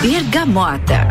Bergamota.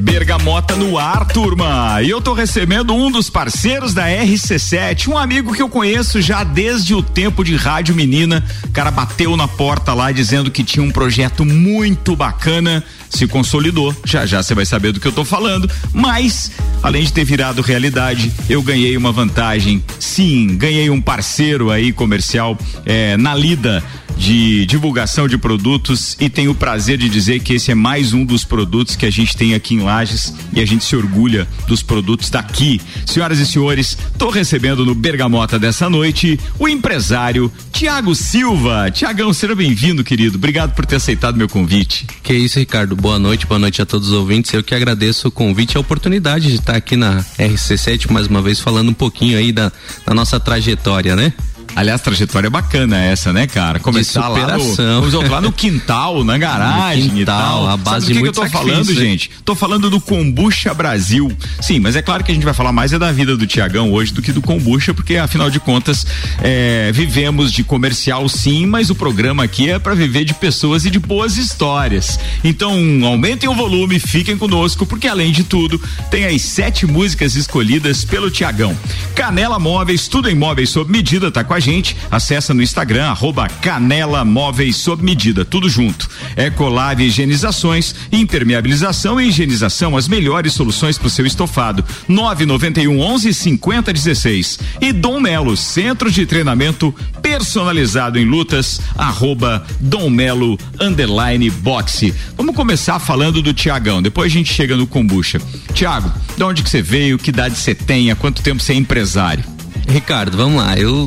Bergamota no ar, turma. E eu tô recebendo um dos parceiros da RC7, um amigo que eu conheço já desde o tempo de Rádio Menina. O cara bateu na porta lá dizendo que tinha um projeto muito bacana se consolidou. Já já você vai saber do que eu tô falando. Mas, além de ter virado realidade, eu ganhei uma vantagem. Sim, ganhei um parceiro aí comercial é, na lida de divulgação de produtos e tenho o prazer de dizer que esse é mais um dos produtos que a gente tem aqui em Lages e a gente se orgulha dos produtos daqui. Senhoras e senhores, estou recebendo no Bergamota dessa noite o empresário Tiago Silva. Tiagão, seja bem-vindo, querido. Obrigado por ter aceitado meu convite. Que isso, Ricardo. Boa noite, boa noite a todos os ouvintes. Eu que agradeço o convite e a oportunidade de estar aqui na RC7 mais uma vez falando um pouquinho aí da, da nossa trajetória, né? Aliás, trajetória bacana essa, né, cara? Começar lá no, lá no quintal, na garagem quintal, A base Sabe do que, que eu tô falando, gente? Tô falando do Kombucha Brasil. Sim, mas é claro que a gente vai falar mais é da vida do Tiagão hoje do que do Kombucha, porque afinal de contas é, vivemos de comercial sim, mas o programa aqui é para viver de pessoas e de boas histórias. Então, aumentem o volume, fiquem conosco, porque além de tudo, tem as sete músicas escolhidas pelo Tiagão. Canela Móveis, tudo em móveis sob medida, tá com a gente, acessa no Instagram, arroba Canela Móveis sob medida, tudo junto. Ecolave Higienizações, impermeabilização e higienização, as melhores soluções para o seu estofado. 991 11 50 16. E Dom Melo, centro de treinamento personalizado em lutas, arroba Dom Melo underline boxe. Vamos começar falando do Tiagão, depois a gente chega no kombucha. Tiago, de onde que você veio, que idade você tem, há quanto tempo você é empresário? Ricardo, vamos lá, eu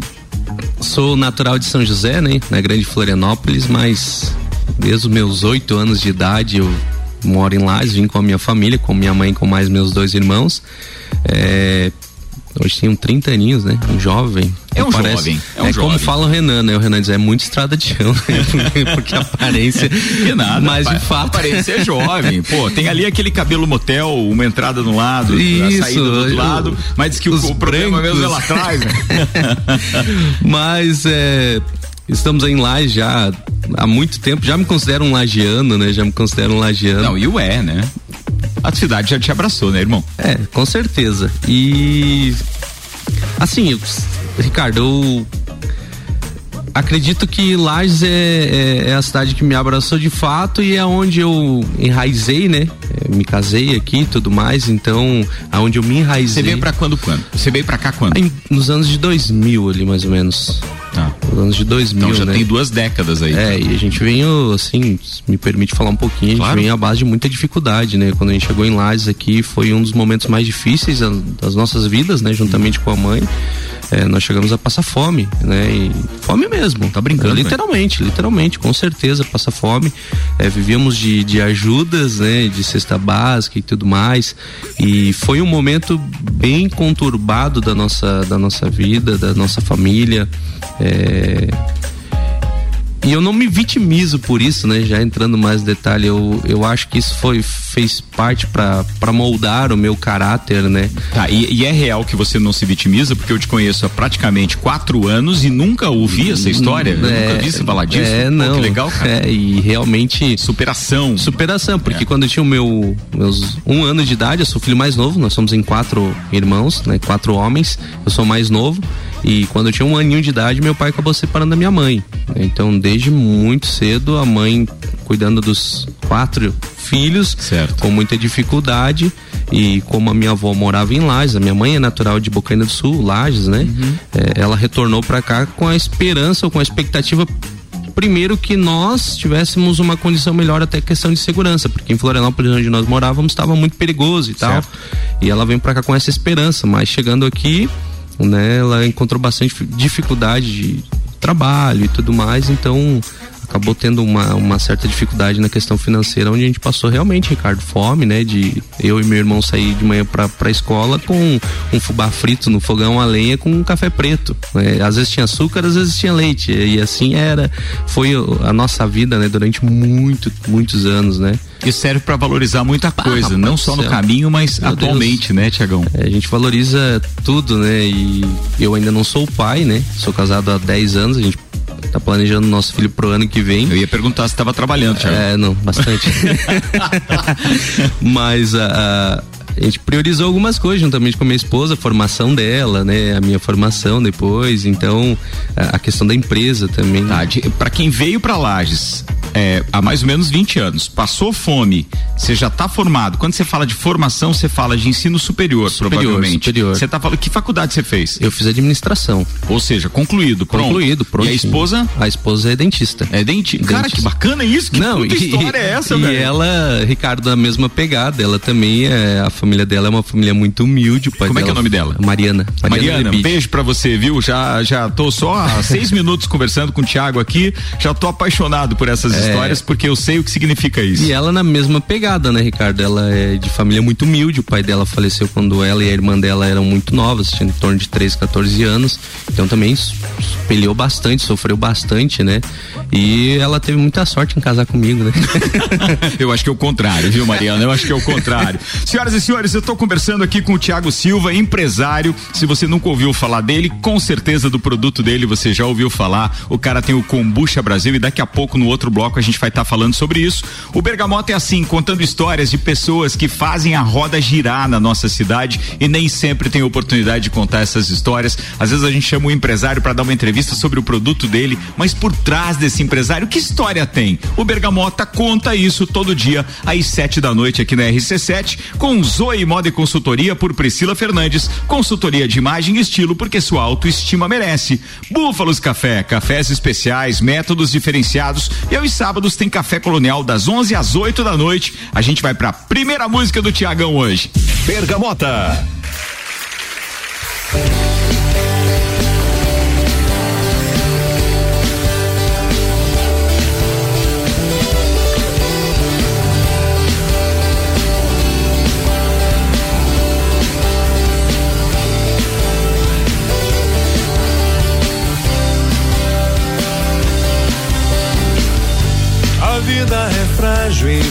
Sou natural de São José, né? Na Grande Florianópolis, mas desde os meus oito anos de idade eu moro em Lages, vim com a minha família, com minha mãe, com mais meus dois irmãos. É, Hoje tem um 30 aninhos, né? Um jovem. É um parece, jovem. É, um é jovem. como fala o Renan, né? O Renan diz, é muito estrada de chão, né? Porque a aparência. Que nada. Mas de fato. A aparência é jovem. Pô, tem ali aquele cabelo motel, uma entrada no lado, Isso, a saída do outro lado, mas diz que o, o problema mesmo é lá atrás, né? mas é. Estamos em Laje já há muito tempo, já me considero um lagiano, né? Já me considero um lagiano. Não, e o é, né? A cidade já te abraçou, né, irmão? É, com certeza. E assim, Ricardo, eu acredito que Lages é, é, é, a cidade que me abraçou de fato e é onde eu enraizei, né? É, me casei aqui e tudo mais, então aonde eu me enraizei. Você veio pra quando, quando? Você veio pra cá quando? Em, nos anos de 2000 ali, mais ou menos. Tá. Nos anos de 2000, Então já né? tem duas décadas aí. É, e a gente veio, assim, me permite falar um pouquinho, a gente Claro. veio à base de muita dificuldade, né? Quando a gente chegou em Lages aqui, foi um dos momentos mais difíceis das nossas vidas, né? Juntamente com a mãe. É, nós chegamos a passar fome, né? E fome mesmo. Tá brincando, Literalmente, literalmente, com certeza, passa fome. É, vivíamos de, de ajudas, né? De cesta básica e tudo mais. E foi um momento bem conturbado da nossa, da nossa vida, da nossa família. É, e eu não me vitimizo por isso, né? Já entrando mais detalhe, eu, eu acho que isso foi fez parte para moldar o meu caráter, né? Tá, e, e é real que você não se vitimiza, porque eu te conheço há praticamente quatro anos e nunca ouvi essa história. Eu nunca vi você falar disso. É, Pô, não. que legal, cara. É, e realmente Superação. superação, porque É. quando eu tinha o meu meus um ano de idade, eu sou filho mais novo, nós somos em quatro irmãos, né? Quatro homens, eu sou mais novo. E quando eu tinha um aninho de idade, meu pai acabou separando da minha mãe. Então, desde muito cedo, a mãe cuidando dos quatro filhos, Certo. com muita dificuldade. E como a minha avó morava em Lages, a minha mãe é natural de Bocaina do Sul, Lages, né? É, ela retornou pra cá com a esperança ou com a expectativa primeiro que nós tivéssemos uma condição melhor até questão de segurança, porque em Florianópolis onde nós morávamos estava muito perigoso e tal. Certo. E ela vem pra cá com essa esperança, mas chegando aqui, né, ela encontrou bastante dificuldade de trabalho e tudo mais, então acabou tendo uma, uma certa dificuldade na questão financeira, onde a gente passou realmente, Ricardo, fome, né? De eu e meu irmão sair de manhã pra, pra escola com um fubá frito no fogão a lenha com um café preto. né? Às vezes tinha açúcar, às vezes tinha leite. E assim era. Foi a nossa vida, né? Durante muito, muitos anos, né? Isso serve pra valorizar muita coisa, rapaz não só no caminho, mas Meu atualmente, né, Tiagão? É, a gente valoriza tudo, né? E eu ainda não sou pai, né? Sou casado há 10 anos, a gente tá planejando nosso filho pro ano que vem. Eu ia perguntar se estava trabalhando, Thiago. É, não, bastante. Mas a, a gente priorizou algumas coisas juntamente com a minha esposa, a formação dela, né? A minha formação depois, então a, a questão da empresa também. Tá, para quem veio para Lages é, há mais ou menos 20 anos, passou fome, você já está formado. Quando você fala de formação, você fala de ensino superior, superior provavelmente. Superior. Você tá falando que faculdade você fez? Eu fiz administração. Ou seja, concluído, pronto. Concluído, pronto. E a esposa? A esposa é dentista. É denti dentista. Cara, que bacana isso. Que Não, e, história é essa, e velho? E ela, Ricardo, da mesma pegada, ela também é a família dela é uma família muito humilde. Como dela, é que é o nome dela? Mariana. Mariana, Mariana um beijo pra você, viu? Já, já tô só há seis minutos conversando com o Thiago aqui, já tô apaixonado por essas é... histórias, porque eu sei o que significa isso. E ela na mesma pegada, né, Ricardo? Ela é de família muito humilde, o pai dela faleceu quando ela e a irmã dela eram muito novas, tinham em torno de 13, 14 anos, então também espelhou bastante, sofreu bastante, né? E ela teve muita sorte em casar comigo, né? eu acho que é o contrário, viu, Mariana? Eu acho que é o contrário. Senhoras e senhores, eu estou conversando aqui com o Tiago Silva, empresário. Se você nunca ouviu falar dele, com certeza do produto dele você já ouviu falar. O cara tem o Combucha Brasil e daqui a pouco no outro bloco a gente vai estar tá falando sobre isso. O Bergamota é assim, contando histórias de pessoas que fazem a roda girar na nossa cidade e nem sempre tem oportunidade de contar essas histórias. Às vezes a gente chama o empresário para dar uma entrevista sobre o produto dele, mas por trás desse empresário, que história tem? O Bergamota conta isso todo dia às sete da noite aqui na RC7 com Zoe Moda e Consultoria por Priscila Fernandes, consultoria de imagem e estilo porque sua autoestima merece. Búfalos Café, cafés especiais, métodos diferenciados e aos sábados tem café colonial das 11 às 8 da noite. A gente vai para a primeira música do Tiagão hoje. Bergamota.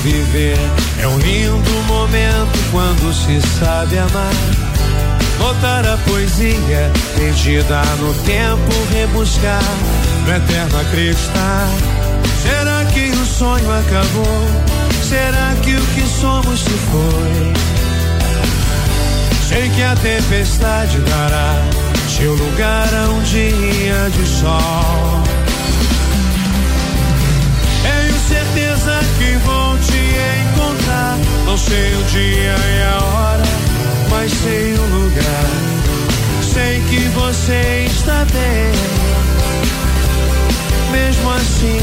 Viver. É um lindo momento quando se sabe amar. Notar a poesia perdida no tempo, rebuscar, no eterno acreditar. Será que o sonho acabou? Será que o que somos se foi? Sei que a tempestade dará seu lugar a um dia de sol. certeza que vou te encontrar. Não sei o dia e a hora, mas sei o lugar. Sei que você está bem. Mesmo assim,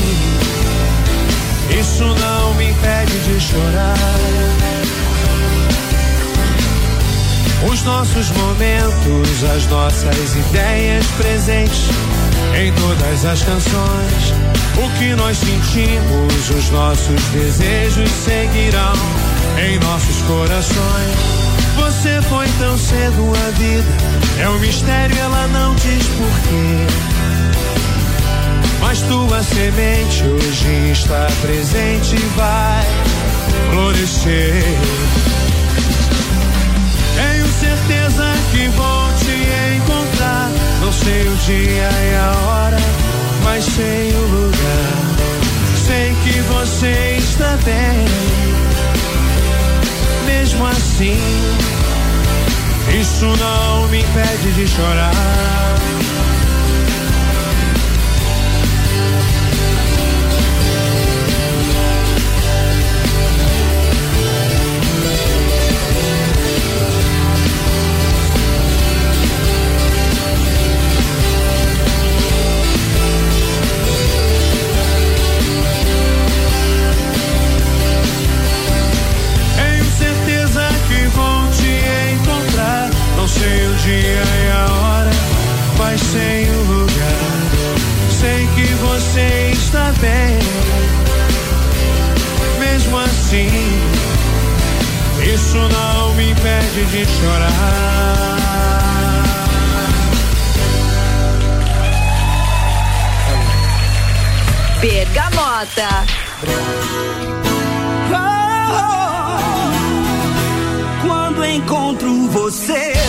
isso não me impede de chorar. Os nossos momentos, as nossas ideias presentes em todas as canções. O que nós sentimos, os nossos desejos seguirão em nossos corações. Você foi tão cedo a vida, é um mistério, ela não diz porquê. Mas tua semente hoje está presente e vai florescer. Tenho certeza que vou te encontrar. Não sei o dia e a hora, mas sei o lugar. Sei que você está bem. Mesmo assim, isso não me impede de chorar. Bergamota. quando encontro você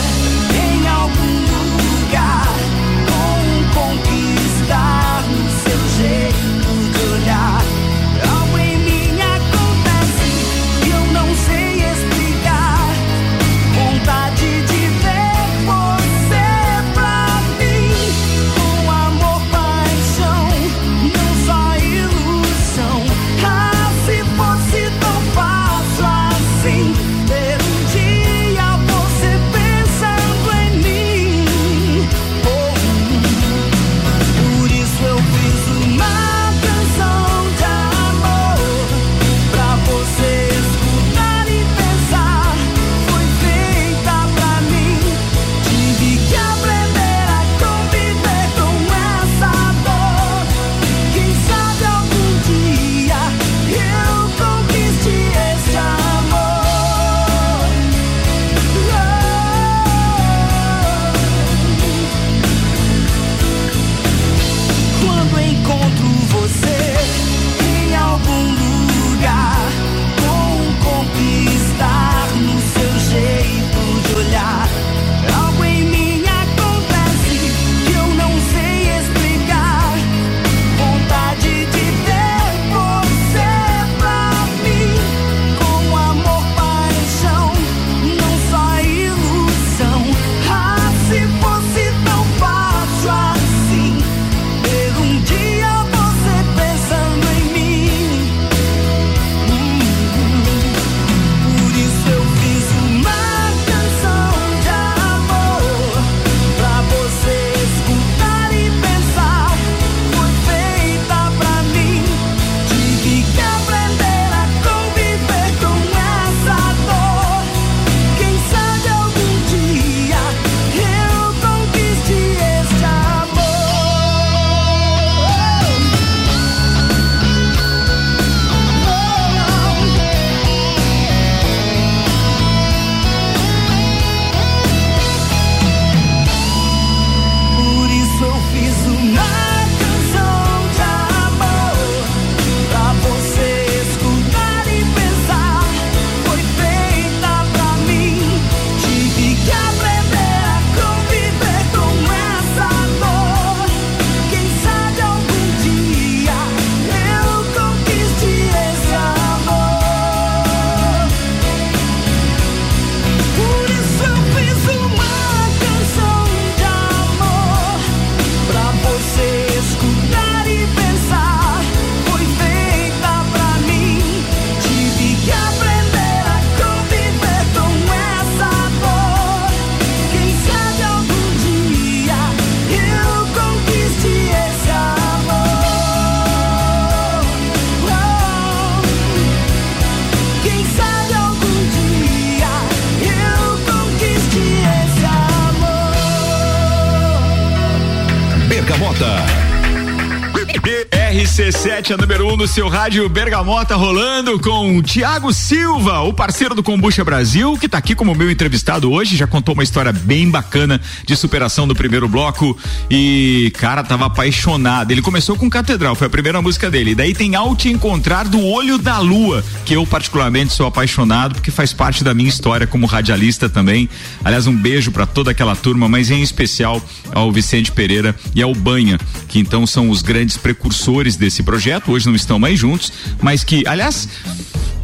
RC7, a número 1 no seu rádio Bergamota, rolando com Tiago Silva, o parceiro do Combucha Brasil, que está aqui como meu entrevistado hoje. Já contou uma história bem bacana de superação do primeiro bloco. E, cara, tava apaixonado. Ele começou com Catedral, foi a primeira música dele. Daí tem Ao Te Encontrar do Olho da Lua, que eu particularmente sou apaixonado, porque faz parte da minha história como radialista também. Aliás, um beijo para toda aquela turma, mas em especial ao Vicente Pereira e ao Banha, que então são os grandes precursores desse projeto, hoje não estão mais juntos, mas que, aliás,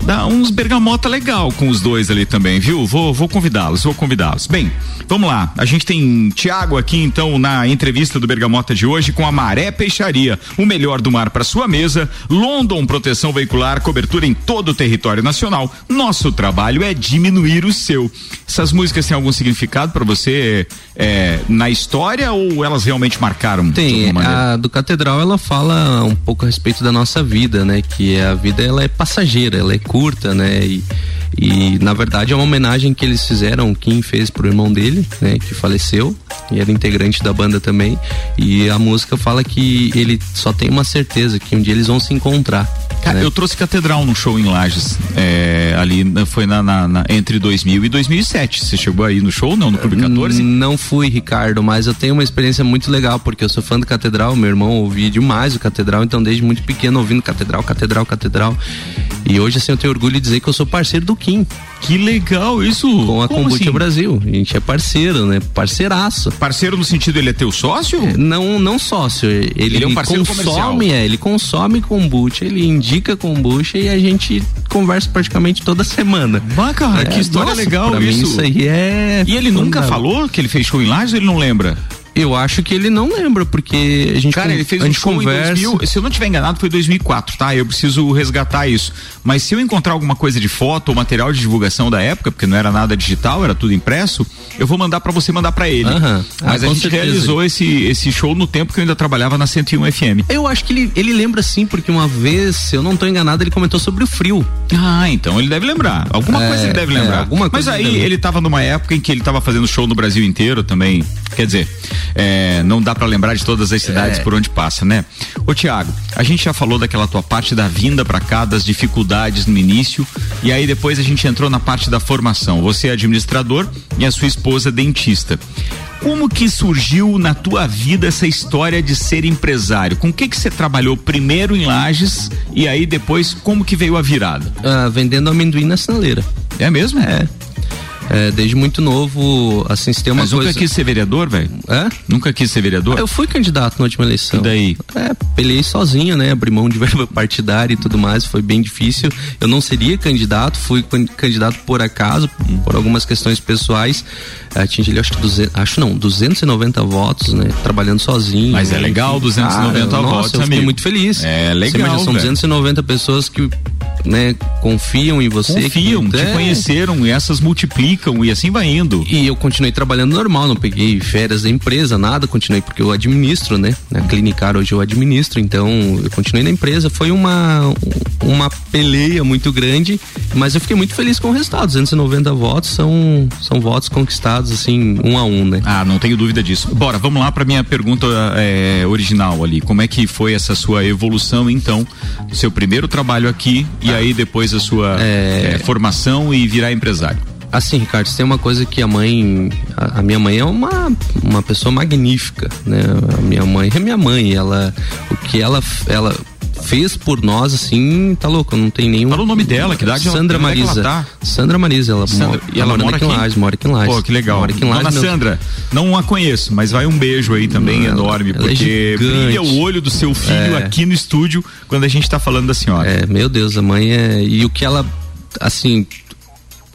dá uns bergamota legal com os dois ali também, viu? Vou, vou convidá-los, vou convidá-los. Bem, vamos lá. A gente tem Tiago aqui então na entrevista do Bergamota de hoje com a Maré Peixaria, o melhor do mar para sua mesa. London Proteção Veicular, cobertura em todo o território nacional. Nosso trabalho é diminuir o seu. Essas músicas têm algum significado para você é, na história ou elas realmente marcaram? Tem. A do Catedral ela fala um pouco a respeito da nossa vida, né? Que a vida ela é passageira, ela é curta, né? E, e na verdade é uma homenagem que eles fizeram, o Kim fez pro irmão dele, né? Que faleceu e era integrante da banda também. E a música fala que ele só tem uma certeza que um dia eles vão se encontrar. Cara, né? eu trouxe Catedral no show em Lages, é, ali foi na, na, na, entre 2000 e 2007. Você chegou aí no show, não? No Clube 14? Não fui, Ricardo, mas eu tenho uma experiência muito legal, porque eu sou fã do Catedral, meu irmão ouvia demais o Catedral, então desde muito pequeno ouvindo Catedral, Catedral, Catedral. E hoje, assim, eu tenho orgulho de dizer que eu sou parceiro do Kim. Que legal isso! Com a Como Kombucha assim? Brasil. A gente é parceiro, né? Parceiraço. Parceiro no sentido, ele é teu sócio? É, Não, não sócio. Ele, Ele é um parceiro comercial. consome, é, ele consome kombucha, ele indica kombucha e a gente conversa praticamente toda semana. Bacana, que história nossa, legal isso. isso aí é. E ele nunca falou que ele fez show em Lages ou ele não lembra? Eu acho que ele não lembra, porque a gente, Cara, ele fez um show conversa. em 2000, se eu não tiver enganado foi 2004, tá? Eu preciso resgatar isso. Mas se eu encontrar alguma coisa de foto ou material de divulgação da época, porque não era nada digital, era tudo impresso, eu vou mandar pra você mandar pra ele. Aham. Mas Ah, a gente certeza. realizou esse, esse show no tempo que eu ainda trabalhava na 101 FM. Eu acho que ele, ele lembra sim, porque uma vez, se eu não tô enganado, ele comentou sobre o frio. Ah, então ele deve lembrar. Alguma É, coisa ele deve é, lembrar. alguma Mas aí ele ele tava numa época em que ele tava fazendo show no Brasil inteiro também. Quer dizer, é, não dá pra lembrar de todas as cidades É. por onde passa, né? Ô Tiago, a gente já falou daquela tua parte da vinda pra cá, das dificuldades no início, e aí depois a gente entrou na parte da formação. Você é administrador e a sua esposa dentista. Como que surgiu na tua vida essa história de ser empresário? Com o que que você trabalhou primeiro em Lages e aí depois como que veio a virada? ah, vendendo amendoim na sinaleira. É mesmo? É. É, desde muito novo, assim, se tem uma Mas coisa. nunca quis ser vereador, velho? Hã? Nunca quis ser vereador? Eu fui candidato na última eleição. E daí? É, pelei sozinho, né? Abri mão de verba partidária e tudo mais, foi bem difícil. Eu não seria candidato, fui can- candidato por acaso, por algumas questões pessoais. É, Atingi acho que 200, acho não, 290 votos, né? Trabalhando sozinho. Mas é legal, 290 Cara, votos, Nossa, eu fiquei amigo. muito feliz. É Você legal, imagina, são velho. 290 pessoas que, né, confiam em você. Confiam, que, te é, conheceram e essas multiplicam e assim vai indo. e eu continuei trabalhando normal, não peguei férias da empresa, nada, continuei porque eu administro, né? Na Clinicar hoje eu administro, então eu continuei na empresa. Foi uma, uma peleia muito grande, mas eu fiquei muito feliz com o resultado. 290 votos são, são votos conquistados, assim, um a um, né? Ah, não tenho dúvida disso. Bora, vamos lá para minha pergunta é, original ali. Como é que foi essa sua evolução, então, do seu primeiro trabalho aqui e aí depois a sua É. é, formação e virar empresário? Assim, Ricardo, tem uma coisa que a mãe. A, a minha mãe é uma, uma pessoa magnífica, né? A minha mãe é minha mãe. Ela. O que ela, ela fez por nós, assim, tá louco, não tem nenhum. Fala o nome dela, que idade ela- Sandra é ela Marisa. tá? Sandra Marisa, ela, Sandra- mora, e ela morando mora aqui em? Lages, mora aqui em Lages. Pô, que legal. Mora aqui em Dona Lages, meu- Sandra, não a conheço, mas vai um beijo aí também Ela- enorme, ela é porque gigante. brilha o olho do seu filho É. aqui no estúdio quando a gente tá falando da senhora. É, meu Deus, a mãe é. E o que ela, assim,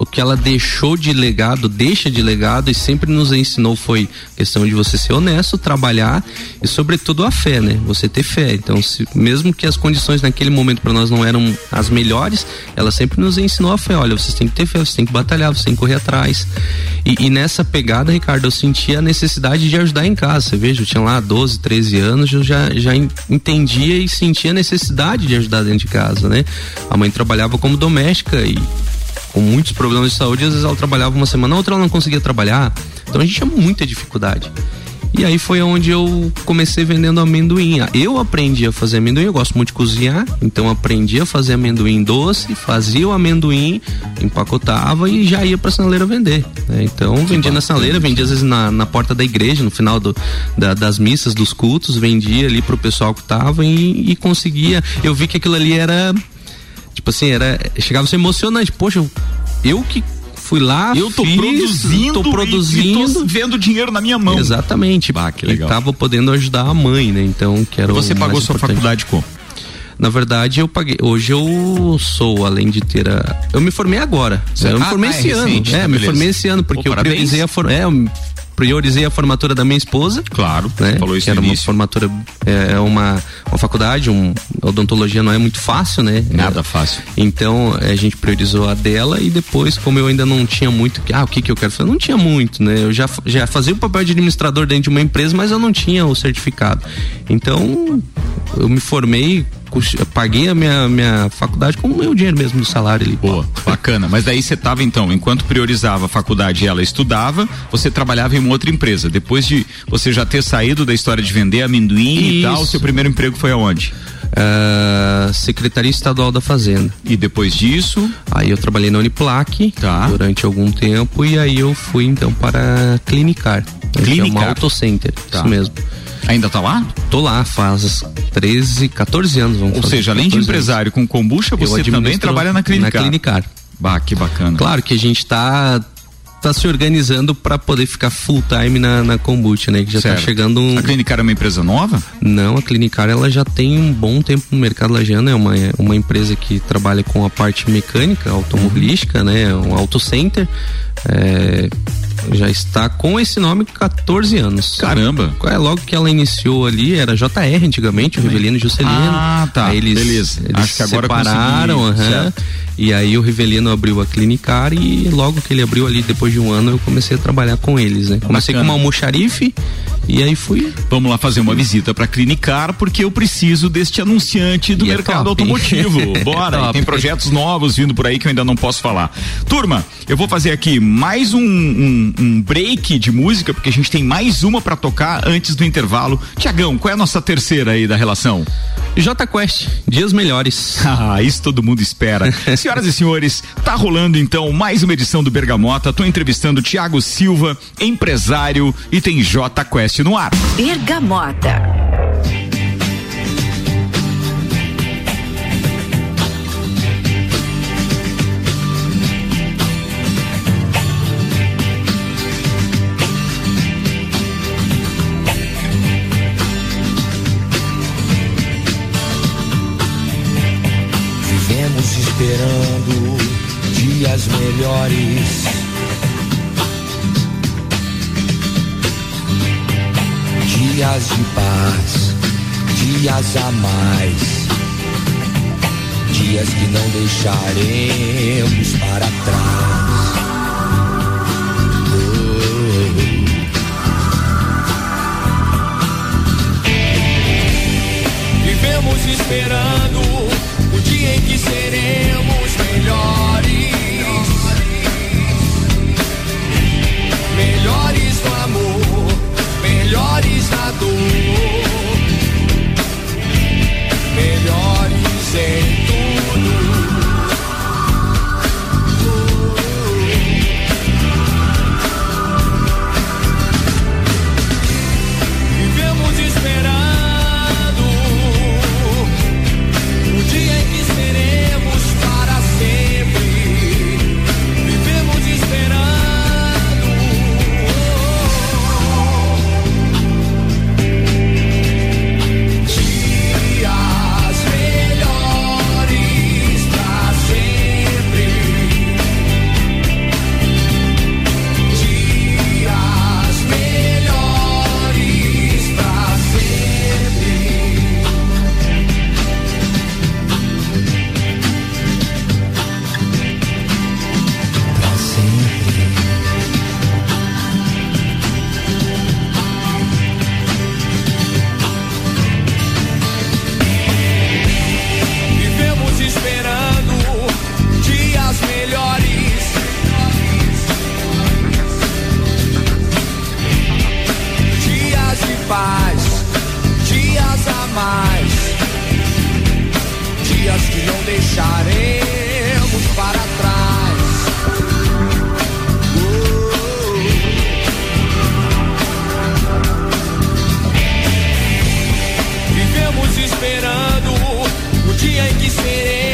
o que ela deixou de legado, deixa de legado e sempre nos ensinou foi questão de você ser honesto, trabalhar e sobretudo a fé, né? Você ter fé. Então, se, mesmo que as condições naquele momento para nós não eram as melhores, ela sempre nos ensinou a fé. Olha, vocês têm que ter fé, vocês têm que batalhar, vocês têm que correr atrás. E, e nessa pegada, Ricardo, eu sentia a necessidade de ajudar em casa. Você veja, eu tinha lá 12, 13 anos, eu já, já en- entendia e sentia a necessidade de ajudar dentro de casa, né? A mãe trabalhava como doméstica e com muitos problemas de saúde, às vezes ela trabalhava uma semana, outra ela não conseguia trabalhar. Então a gente tinha muita dificuldade. E aí foi onde eu comecei vendendo amendoim. Eu aprendi a fazer amendoim, eu gosto muito de cozinhar, então aprendi a fazer amendoim doce, fazia o amendoim, empacotava e já ia pra sinaleira vender. Né? Então que vendia bacana. na sinaleira, vendia às vezes na, na porta da igreja, no final do, da, das missas, dos cultos, vendia ali pro pessoal que tava e, e conseguia. Eu vi que aquilo ali era tipo assim, era chegava a ser emocionante. Poxa, eu, que fui lá, eu tô fiz, produzindo, tô produzindo, e, e tô vendo dinheiro na minha mão. Exatamente. Ah, que legal. E tava podendo ajudar a mãe, né? Então, que era Você pagou sua importante. faculdade como? Na verdade, eu paguei. Hoje eu sou, além de ter a. Eu me formei agora. Eu me ah, formei ah, esse é ano. Recente, é, tá me formei esse ano, porque Pô, eu priorizei a forma. É, priorizei a formatura da minha esposa. Claro, né? falou isso que era uma formatura, é, é uma, uma faculdade, um, odontologia não é muito fácil, né? Nada é, fácil. Então a gente priorizou a dela e depois, como eu ainda não tinha muito, ah, o que que eu quero fazer? não tinha muito, né? Eu já, já fazia o papel de administrador dentro de uma empresa, mas eu não tinha o certificado. Então eu me formei paguei a minha, minha faculdade com o meu dinheiro mesmo do salário ali. Boa, bacana. Mas daí você tava então, enquanto priorizava a faculdade e ela estudava, você trabalhava em uma outra empresa. Depois de você já ter saído da história de vender amendoim Isso. e tal, seu primeiro emprego foi aonde? Uh, Secretaria Estadual da Fazenda. E depois disso? Aí eu trabalhei na Uniplac tá. durante algum tempo e aí eu fui então para Clinicar. Clinicar. É Auto Center, tá. isso mesmo. Ainda tá lá? Tô lá, faz 13, 14 anos. Vamos Ou seja, além de empresário anos. com kombucha, você também trabalha na Clinicar. Na Clinicar. Bah, que bacana. Claro que a gente tá tá se organizando para poder ficar full time na, na kombucha, né? Que já tá certo. tá chegando um... A Clinicar é uma empresa nova? Não, a Clinicar ela já tem um bom tempo no mercado lagiano, é uma, uma empresa que trabalha com a parte mecânica, automobilística, uhum. né? Um auto center. É, já está com esse nome 14 anos. Caramba! É, logo que ela iniciou ali, era JR antigamente, o Rivelino e Juscelino. Ah, tá. Aí eles, Beleza. Eles Acho que agora separaram, uhum, e aí o Rivelino abriu a Clinicar e logo que ele abriu ali, depois de um ano, eu comecei a trabalhar com eles, né? Comecei Bacana. com uma almoxarife e aí fui. Vamos lá fazer uma visita para Clinicar, porque eu preciso deste anunciante do e é mercado é automotivo. Bora! É tem projetos novos vindo por aí que eu ainda não posso falar. Turma, eu vou fazer aqui mais um, um, um break de música, porque a gente tem mais uma para tocar antes do intervalo. Tiagão, qual é a nossa terceira aí da relação? J Quest, dias melhores. ah, isso todo mundo espera. Senhoras e senhores, tá rolando então mais uma edição do Bergamota. Tô entrevistando Tiago Silva, empresário, e tem J Quest no ar. Bergamota. esperando dias melhores. Dias de paz, dias a mais. Dias que não deixaremos para trás. Vivemos esperando dia em que seremos melhores. Melhores no amor, melhores na dor, melhores em que seremos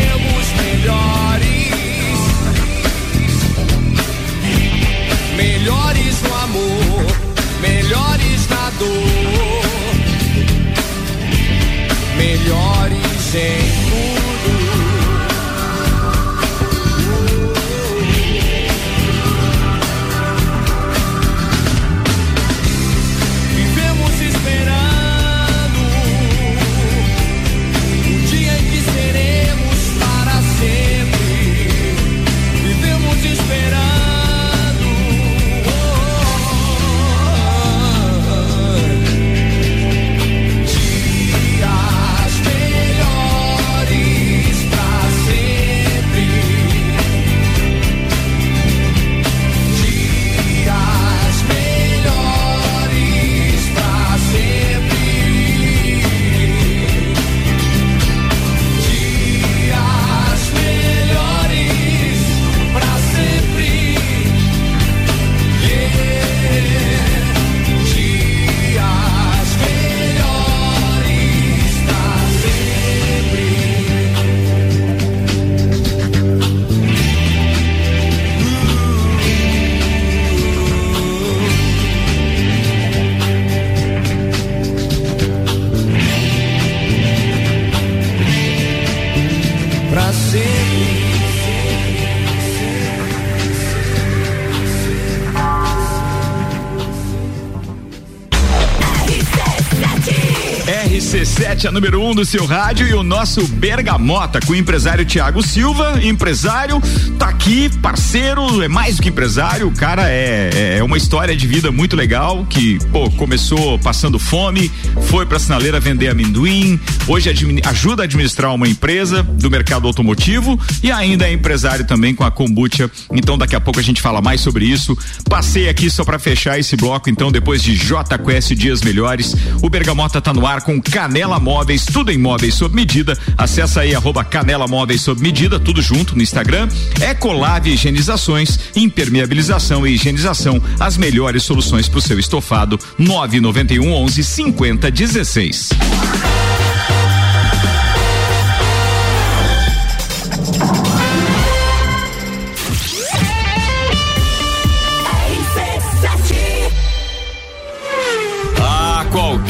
a número 1 um do seu rádio e o nosso Bergamota com o empresário Tiago Silva, empresário, tá aqui, parceiro, é mais do que empresário, o cara é, é, é uma história de vida muito legal, que, pô, começou passando fome, foi pra sinaleira vender amendoim, hoje ajuda a administrar uma empresa do mercado automotivo e ainda é empresário também com a kombucha, então daqui a pouco a gente fala mais sobre isso. Passei aqui só pra fechar esse bloco, então, depois de JQS Dias Melhores, o Bergamota tá no ar com Canela Móveis, tudo em móveis sob medida. Acessa aí arroba Canela Móveis sob medida, tudo junto no Instagram. Ecolave Higienizações, impermeabilização e higienização, as melhores soluções para o seu estofado. 991 11 50 16.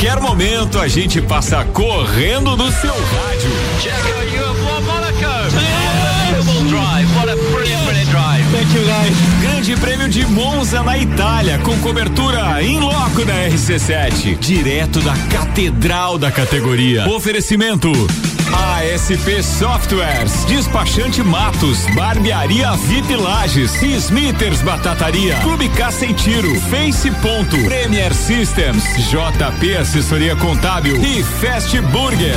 Qualquer momento a gente passa correndo no seu rádio. Grande Prêmio de Monza na Itália, com cobertura em loco da RC7, direto da catedral da categoria. Oferecimento. ASP Softwares, Despachante Matos, Barbearia VIP Lages, Smithers Batataria, Clube Caça e Tiro, Face Ponto, Premier Systems, JP Assessoria Contábil e Fast Burger.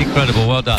Incredible, well done.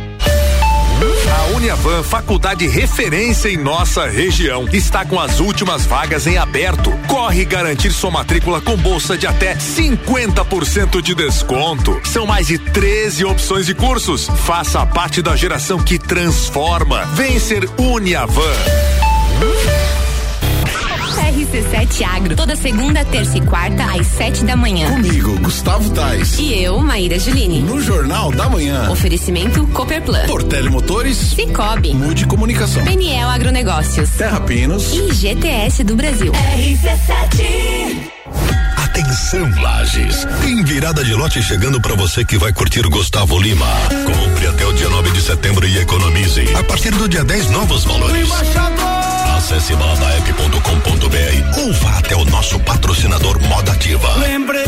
Uniavan, faculdade referência em nossa região, está com as últimas vagas em aberto. Corre garantir sua matrícula com bolsa de até 50% de desconto. São mais de 13 opções de cursos. Faça parte da geração que transforma. Vem ser Uniavan. RC7 Agro, toda segunda, terça e quarta, às sete da manhã. Comigo, Gustavo Tais. E eu, Maíra Juline. No Jornal da Manhã. Oferecimento Cooperplan. Portele Motores. Cicobi. Mude Comunicação. Peniel Agronegócios. Terra Pinos. E GTS do Brasil. RC7. Atenção, Lages. Tem virada de lote chegando para você que vai curtir Gustavo Lima. Compre até o dia 9 de setembro e economize. A partir do dia 10, novos valores. Acesse baladaep.com.br ou vá até o nosso patrocinador Moda Ativa. Lembrei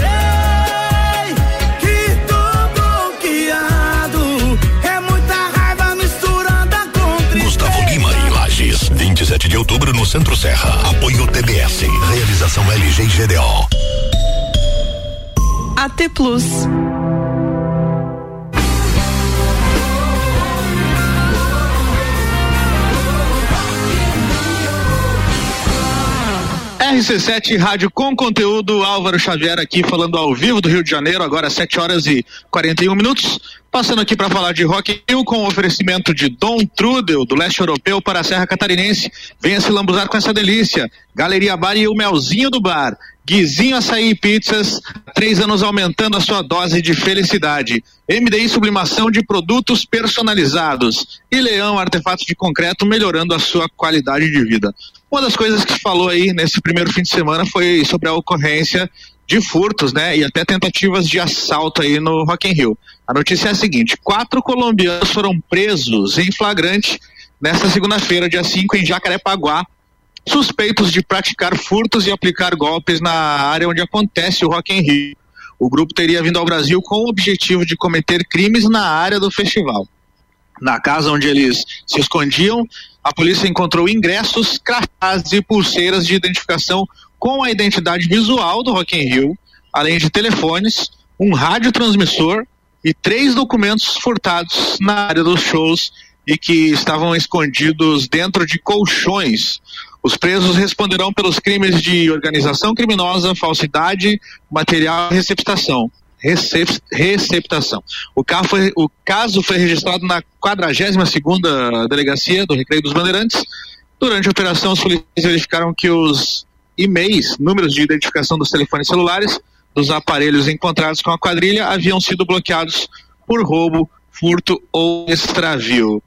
que tô bloqueado. É muita raiva misturada com Gustavo Lima em Lages. 27 de outubro no Centro Serra. Apoio TBS. Realização LG e GDO. AT Plus. RC7 Rádio com conteúdo, Álvaro Xavier aqui falando ao vivo do Rio de Janeiro, agora 7 horas e 41 minutos. Passando aqui para falar de Rock Hill com o oferecimento de Dom Trudel, do leste europeu para a Serra Catarinense. Venha se lambuzar com essa delícia. Galeria Bar e o melzinho do bar. Guizinho Açaí e Pizzas, três anos aumentando a sua dose de felicidade. MDI Sublimação de produtos personalizados. E Leão Artefatos de Concreto melhorando a sua qualidade de vida. Uma das coisas que falou aí nesse primeiro fim de semana foi sobre a ocorrência de furtos, né? E até tentativas de assalto aí no Rock in Rio. A notícia é a seguinte: quatro colombianos foram presos em flagrante nesta segunda-feira, dia 5, em Jacarepaguá, suspeitos de praticar furtos e aplicar golpes na área onde acontece o Rock in Rio. O grupo teria vindo ao Brasil com o objetivo de cometer crimes na área do festival. Na casa onde eles se escondiam, a polícia encontrou ingressos, crachás e pulseiras de identificação com a identidade visual do Rock in Rio, além de telefones, um radiotransmissor e três documentos furtados na área dos shows e que estavam escondidos dentro de colchões. Os presos responderão pelos crimes de organização criminosa, falsidade, material e receptação. Recep, receptação. O, foi, o caso foi registrado na 42 segunda delegacia do Recreio dos Bandeirantes. Durante a operação, os policiais verificaram que os e-mails, números de identificação dos telefones celulares, dos aparelhos encontrados com a quadrilha haviam sido bloqueados por roubo, furto ou extravio.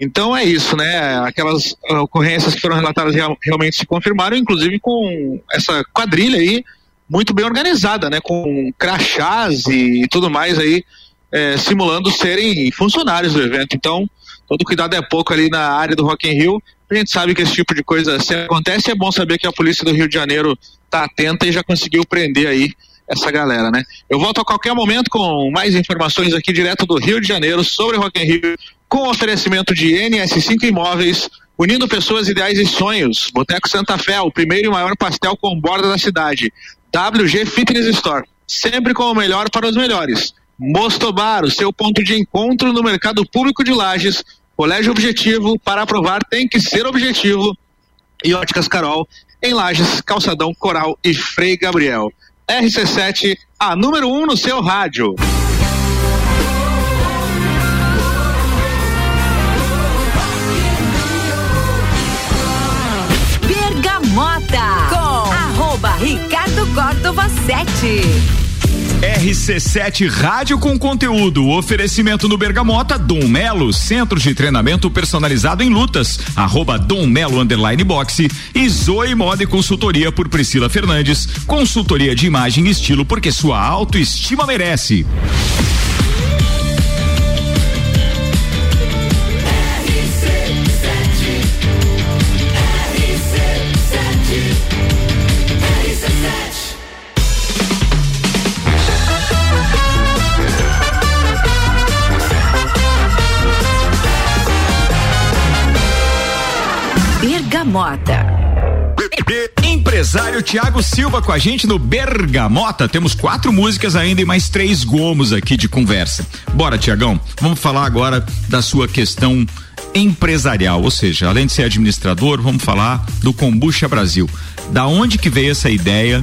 Então é isso, né? Aquelas ocorrências que foram relatadas real, realmente se confirmaram, inclusive com essa quadrilha aí muito bem organizada, né? Com crachás e tudo mais aí, é, simulando serem funcionários do evento. Então, todo cuidado é pouco ali na área do Rock in Rio. A gente sabe que esse tipo de coisa se acontece, é bom saber que a polícia do Rio de Janeiro está atenta e já conseguiu prender aí essa galera, né? Eu volto a qualquer momento com mais informações aqui direto do Rio de Janeiro sobre Rock in Rio, com oferecimento de NS5 Imóveis, unindo pessoas, ideais e sonhos. Boteco Santa Fé, o primeiro e maior pastel com borda da cidade. WG Fitness Store, sempre com o melhor para os melhores. Mostobar, o seu ponto de encontro no mercado público de Lages. Colégio Objetivo, para aprovar tem que ser objetivo. E Óticas Carol, em Lages, Calçadão Coral e Frei Gabriel. RC7, a número 1 um no seu rádio. Ricardo Córdova 7. RC7 Rádio com conteúdo. Oferecimento no Bergamota, Dom Melo, Centro de Treinamento Personalizado em Lutas, arroba Dom Melo Underline Boxe e Zoe Moda e Consultoria por Priscila Fernandes. Consultoria de imagem e estilo porque sua autoestima merece. Bergamota. Empresário Tiago Silva com a gente no Bergamota. Temos quatro músicas ainda e mais três gomos aqui de conversa. Bora, Tiagão. Vamos falar agora da sua questão empresarial, ou seja, além de ser administrador, vamos falar do Combucha Brasil. Da onde que veio essa ideia?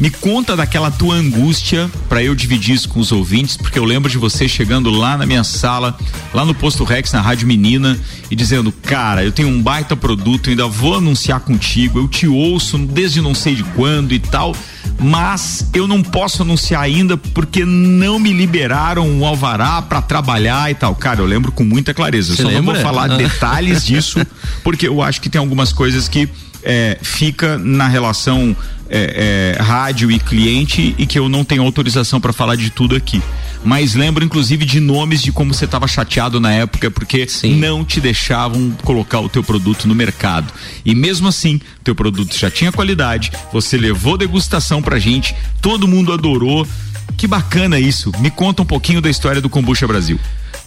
Me conta daquela tua angústia para eu dividir isso com os ouvintes, porque eu lembro de você chegando lá na minha sala, lá no Posto Rex, na Rádio Menina, e dizendo: Cara, eu tenho um baita produto, ainda vou anunciar contigo, eu te ouço desde não sei de quando e tal, mas eu não posso anunciar ainda porque não me liberaram o um alvará para trabalhar e tal. Cara, eu lembro com muita clareza. Eu só lembra? não vou falar detalhes disso, porque eu acho que tem algumas coisas que é, fica na relação é, é, rádio e cliente e que eu não tenho autorização para falar de tudo aqui. Mas lembro inclusive de nomes de como você estava chateado na época porque Sim. não te deixavam colocar o teu produto no mercado. E mesmo assim, teu produto já tinha qualidade, você levou degustação pra gente, todo mundo adorou. Que bacana isso. Me conta um pouquinho da história do Kombucha Brasil.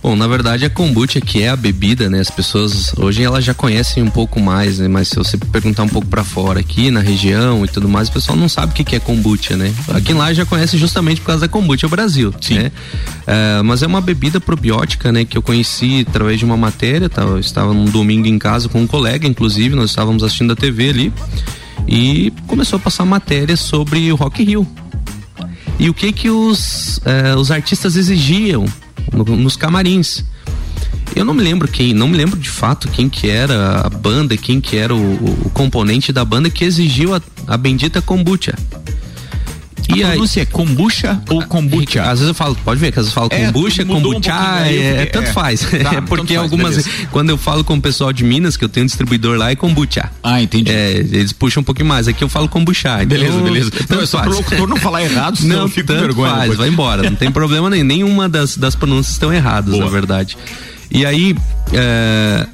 Bom, na verdade a kombucha que é a bebida, né? As pessoas hoje elas já conhecem um pouco mais, né? Mas se você perguntar um pouco para fora aqui na região e tudo mais, o pessoal não sabe o que, que é kombucha, né? Aqui lá já conhece justamente por causa da kombucha Brasil, Sim. né? É, mas é uma bebida probiótica, né? Que eu conheci através de uma matéria, tá? eu estava num domingo em casa com um colega, inclusive, nós estávamos assistindo a TV ali e começou a passar matéria sobre o Rock Rio. E o que que os, eh, os artistas exigiam no, nos camarins. Eu não me lembro quem, não me lembro de fato quem que era a banda, quem que era o, o componente da banda que exigiu a, a bendita kombucha. E a pronúncia aí, é kombucha ou kombucha? Às vezes eu falo, pode ver que às vezes eu falo é, kombucha, kombucha, um é, é, tanto é. faz. Tá, é porque faz, algumas, beleza. quando eu falo com o pessoal de Minas, que eu tenho um distribuidor lá, é kombucha. Ah, entendi. É, eles puxam um pouquinho mais. Aqui eu falo kombucha. Beleza, então, beleza. Não, é só pro locutor não falar errado, senão não, eu fico tanto vergonha. Faz, vai embora. Não tem problema nem. Nenhuma das, das pronúncias estão erradas, Boa. na verdade. E aí, é,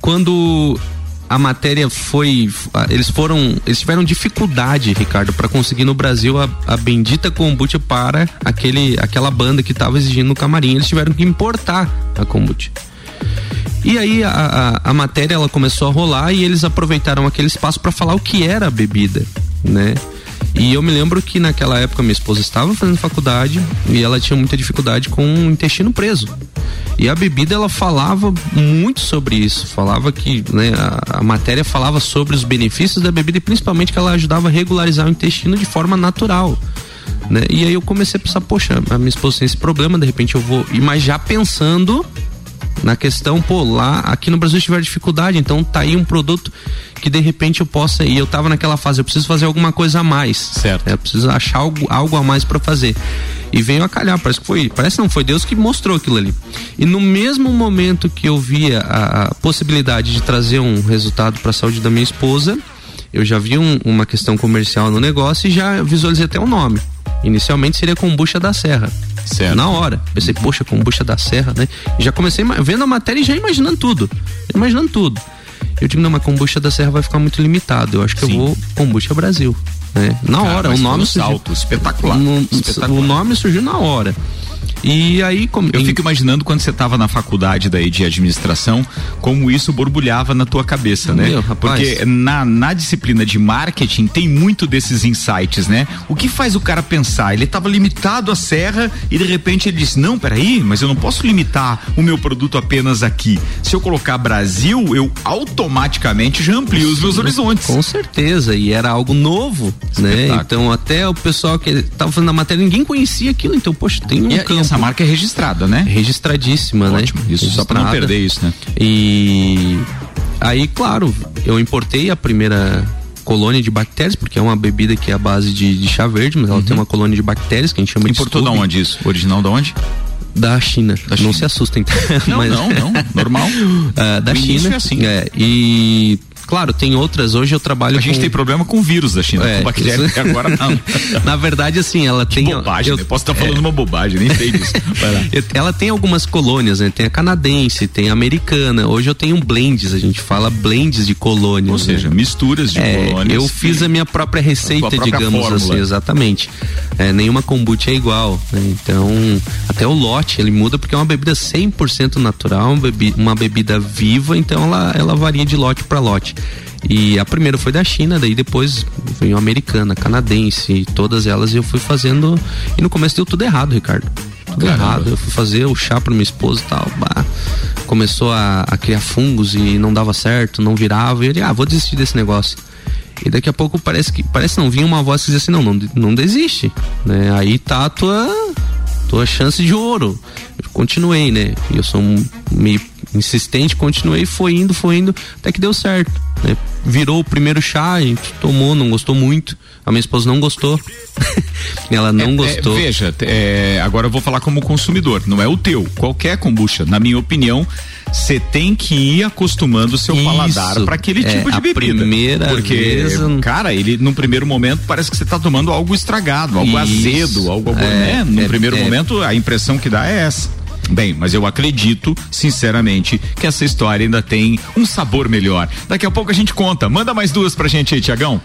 quando a matéria foi. Eles foram. Eles tiveram dificuldade, Ricardo, para conseguir no Brasil a, a, bendita kombucha para aquele, aquela banda que estava exigindo no camarim. Eles tiveram que importar a kombucha. E aí a, a, a, matéria ela começou a rolar e eles aproveitaram aquele espaço para falar o que era a bebida, né? E eu me lembro que naquela época minha esposa estava fazendo faculdade e ela tinha muita dificuldade com o intestino preso. E a bebida ela falava muito sobre isso, falava que né, a, a, matéria falava sobre os benefícios da bebida e principalmente que ela ajudava a regularizar o intestino de forma natural. Né? E aí eu comecei a pensar, poxa, a minha esposa tem esse problema, de repente eu vou, mas já pensando na questão, pô, lá aqui no Brasil tiver dificuldade, então tá aí um produto que de repente eu possa e eu tava naquela fase, eu preciso fazer alguma coisa a mais. Certo. Eu preciso achar algo, algo a mais para fazer. E veio a calhar, parece que foi, parece não foi Deus que mostrou aquilo ali. E no mesmo momento que eu via a, a possibilidade de trazer um resultado para a saúde da minha esposa, eu já vi um, uma questão comercial no negócio e já visualizei até o nome. Inicialmente seria Kombucha da Serra. Certo. Na hora. Pensei, poxa, Kombucha da Serra, né? Já comecei vendo a matéria e já imaginando tudo. Imaginando tudo. Eu digo, não, mas Kombucha da Serra vai ficar muito limitado. Eu acho que eu vou Kombucha Brasil. Né? Na Cara, hora, o nome um surgiu. salto espetacular. No- Espetacular. O nome surgiu na hora. E aí, como. Eu fico imaginando quando você estava na faculdade daí de administração, como isso borbulhava na tua cabeça, né? Meu. Porque na, na disciplina de marketing tem muito desses insights, né? O que faz o cara pensar? Ele estava limitado à serra e de repente ele disse: Não, peraí, mas eu não posso limitar o meu produto apenas aqui. Se eu colocar Brasil, eu automaticamente já amplio os meus horizontes. Com certeza, e era algo novo, né? Então até o pessoal que tava fazendo a matéria, ninguém conhecia aquilo, então, poxa, tem um E, e essa marca é registrada, né? Registradíssima, Ótimo, né? isso só pra não perder isso, né? E aí, claro, eu importei a primeira colônia de bactérias, porque é uma bebida que é a base de, de chá verde, mas ela tem uma colônia de bactérias que a gente chama Uhum. Importou de da Scooby. onde isso? Original da onde? Da China. Não se assustem. tá? Não, não, não. Normal. Ah, da início China. é assim. É, e claro, tem outras. Hoje eu trabalho A gente com- tem problema com vírus da China, É, com bactéria, isso- agora não. Na verdade, assim, ela tem. bobagem, eu- né? Posso estar falando uma bobagem, nem sei disso. Ela tem algumas colônias, né? Tem a canadense, tem a americana. Hoje eu tenho blends, a gente fala blends de colônias. Ou seja, né? misturas de É, colônias. Eu fiz a minha própria receita, própria digamos fórmula. assim, exatamente. É, nenhuma kombucha é igual, né? Então, até o lote ele muda porque é uma bebida 100% natural, uma bebi- uma bebida viva, então ela, ela varia de lote para lote. E a primeira foi da China, daí depois veio americana, canadense, todas elas e eu fui fazendo. E no começo deu tudo errado, Ricardo. Tudo Caramba. errado. Eu fui fazer o chá para minha esposa e tal. bah, começou a, a criar fungos e não dava certo, não virava. E ele, ah, vou desistir desse negócio. E daqui a pouco parece que parece não vinha uma voz que dizia assim, não, não, não desiste, né? Aí tá a tua tua chance de ouro. Eu continuei, né? E eu sou um, meio insistente, continuei, foi indo, foi indo, até que deu certo, né? Virou o primeiro chá, a gente tomou, não gostou muito. A minha esposa não gostou. Ela não É, gostou. é, veja, é, agora eu vou falar como consumidor, não é o teu. Qualquer kombucha, na minha opinião, você tem que ir acostumando o seu Isso. paladar para aquele É, tipo de bebida. primeira Porque, vez cara, ele num primeiro momento parece que você tá tomando algo estragado, algo Isso. azedo, algo, É, né? Num é, primeiro é. momento a impressão que dá é essa. Bem, mas eu acredito, sinceramente, que essa história ainda tem um sabor melhor. Daqui a pouco a gente conta. Manda mais duas pra gente aí, Tiagão.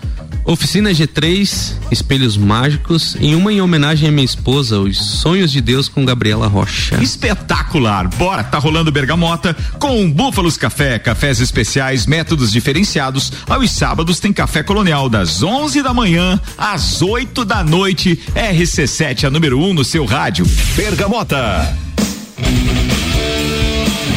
Oficina G3, Espelhos Mágicos e uma em homenagem à minha esposa, Os Sonhos de Deus com Gabriela Rocha. Espetacular! Bora, tá rolando bergamota com Búfalos Café, cafés especiais, métodos diferenciados. Aos sábados tem café colonial das 11 da manhã às 8 da noite. RC7 a número 1 um no seu rádio. Bergamota. Thank you.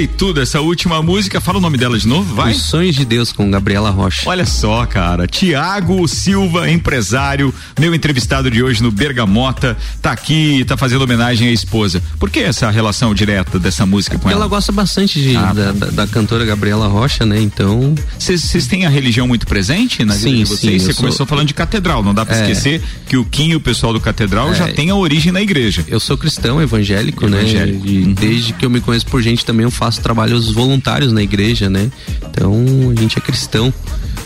E tudo. Essa última música, fala o nome dela de novo, vai? Os Sonhos de Deus com Gabriela Rocha. Olha só, cara. Tiago Silva, empresário, meu entrevistado de hoje no Bergamota, tá aqui, tá fazendo homenagem à esposa. Por que essa relação direta dessa música com ela? ela gosta bastante de, Ah, da, da- da cantora Gabriela Rocha, né? Então. Vocês têm a religião muito presente na vida Sim, de vocês? Você sou- começou falando de catedral, não dá pra É. esquecer que o Kim e o pessoal do catedral já É. tem a origem na igreja. Eu sou cristão evangélico, Evangélico. né? E desde que eu me conheço por gente também eu faço trabalhos voluntários na igreja, né? Então a gente é cristão,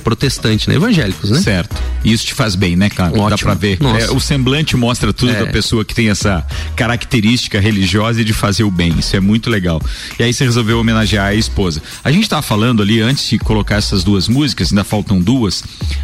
protestante, né? Evangélicos, né? Certo. E isso te faz bem, né, cara? Dá Ótimo. pra ver. É, o semblante mostra tudo É. da pessoa que tem essa característica religiosa e de fazer o bem. Isso é muito legal. E aí você resolveu homenagear a esposa. A gente tava falando ali, antes de colocar essas duas músicas, ainda faltam duas,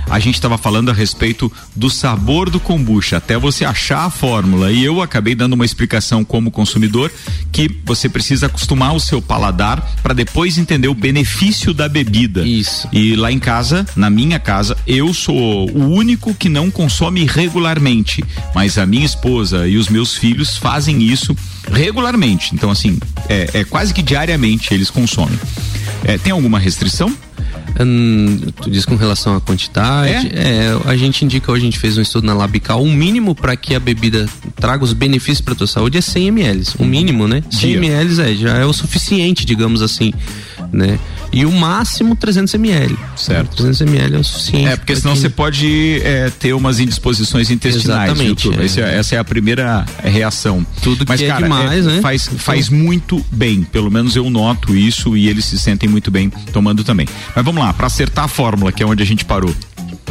a gente tava falando a respeito do sabor do kombucha, até você achar a fórmula. E eu acabei dando uma explicação como consumidor que você precisa acostumar o seu paladar para depois entender o benefício da bebida. Isso. E lá em casa, na minha casa, eu sou o único que não consome regularmente, mas a minha esposa e os meus filhos fazem isso regularmente. Então, assim, é, é quase que diariamente eles consomem. É, tem alguma restrição? Hum, tu diz com relação à quantidade. É? a gente indica hoje, a gente fez um estudo na Labical, o mínimo para que a bebida traga os benefícios para tua saúde é 100 ml. O mínimo, né? 100 Dia. ml é, já é o suficiente, digamos assim, né? E o máximo 300 ml. Certo. 300 ml é o suficiente. É, porque senão que- você pode é, ter umas indisposições intestinais. Exatamente, é. Esse é- essa é a primeira é, reação. Tudo Mas, que é cara, demais, né? Faz, faz muito bem. Pelo menos eu noto isso e eles se sentem muito bem tomando também. Mas vamos lá, para acertar a fórmula, que é onde a gente parou.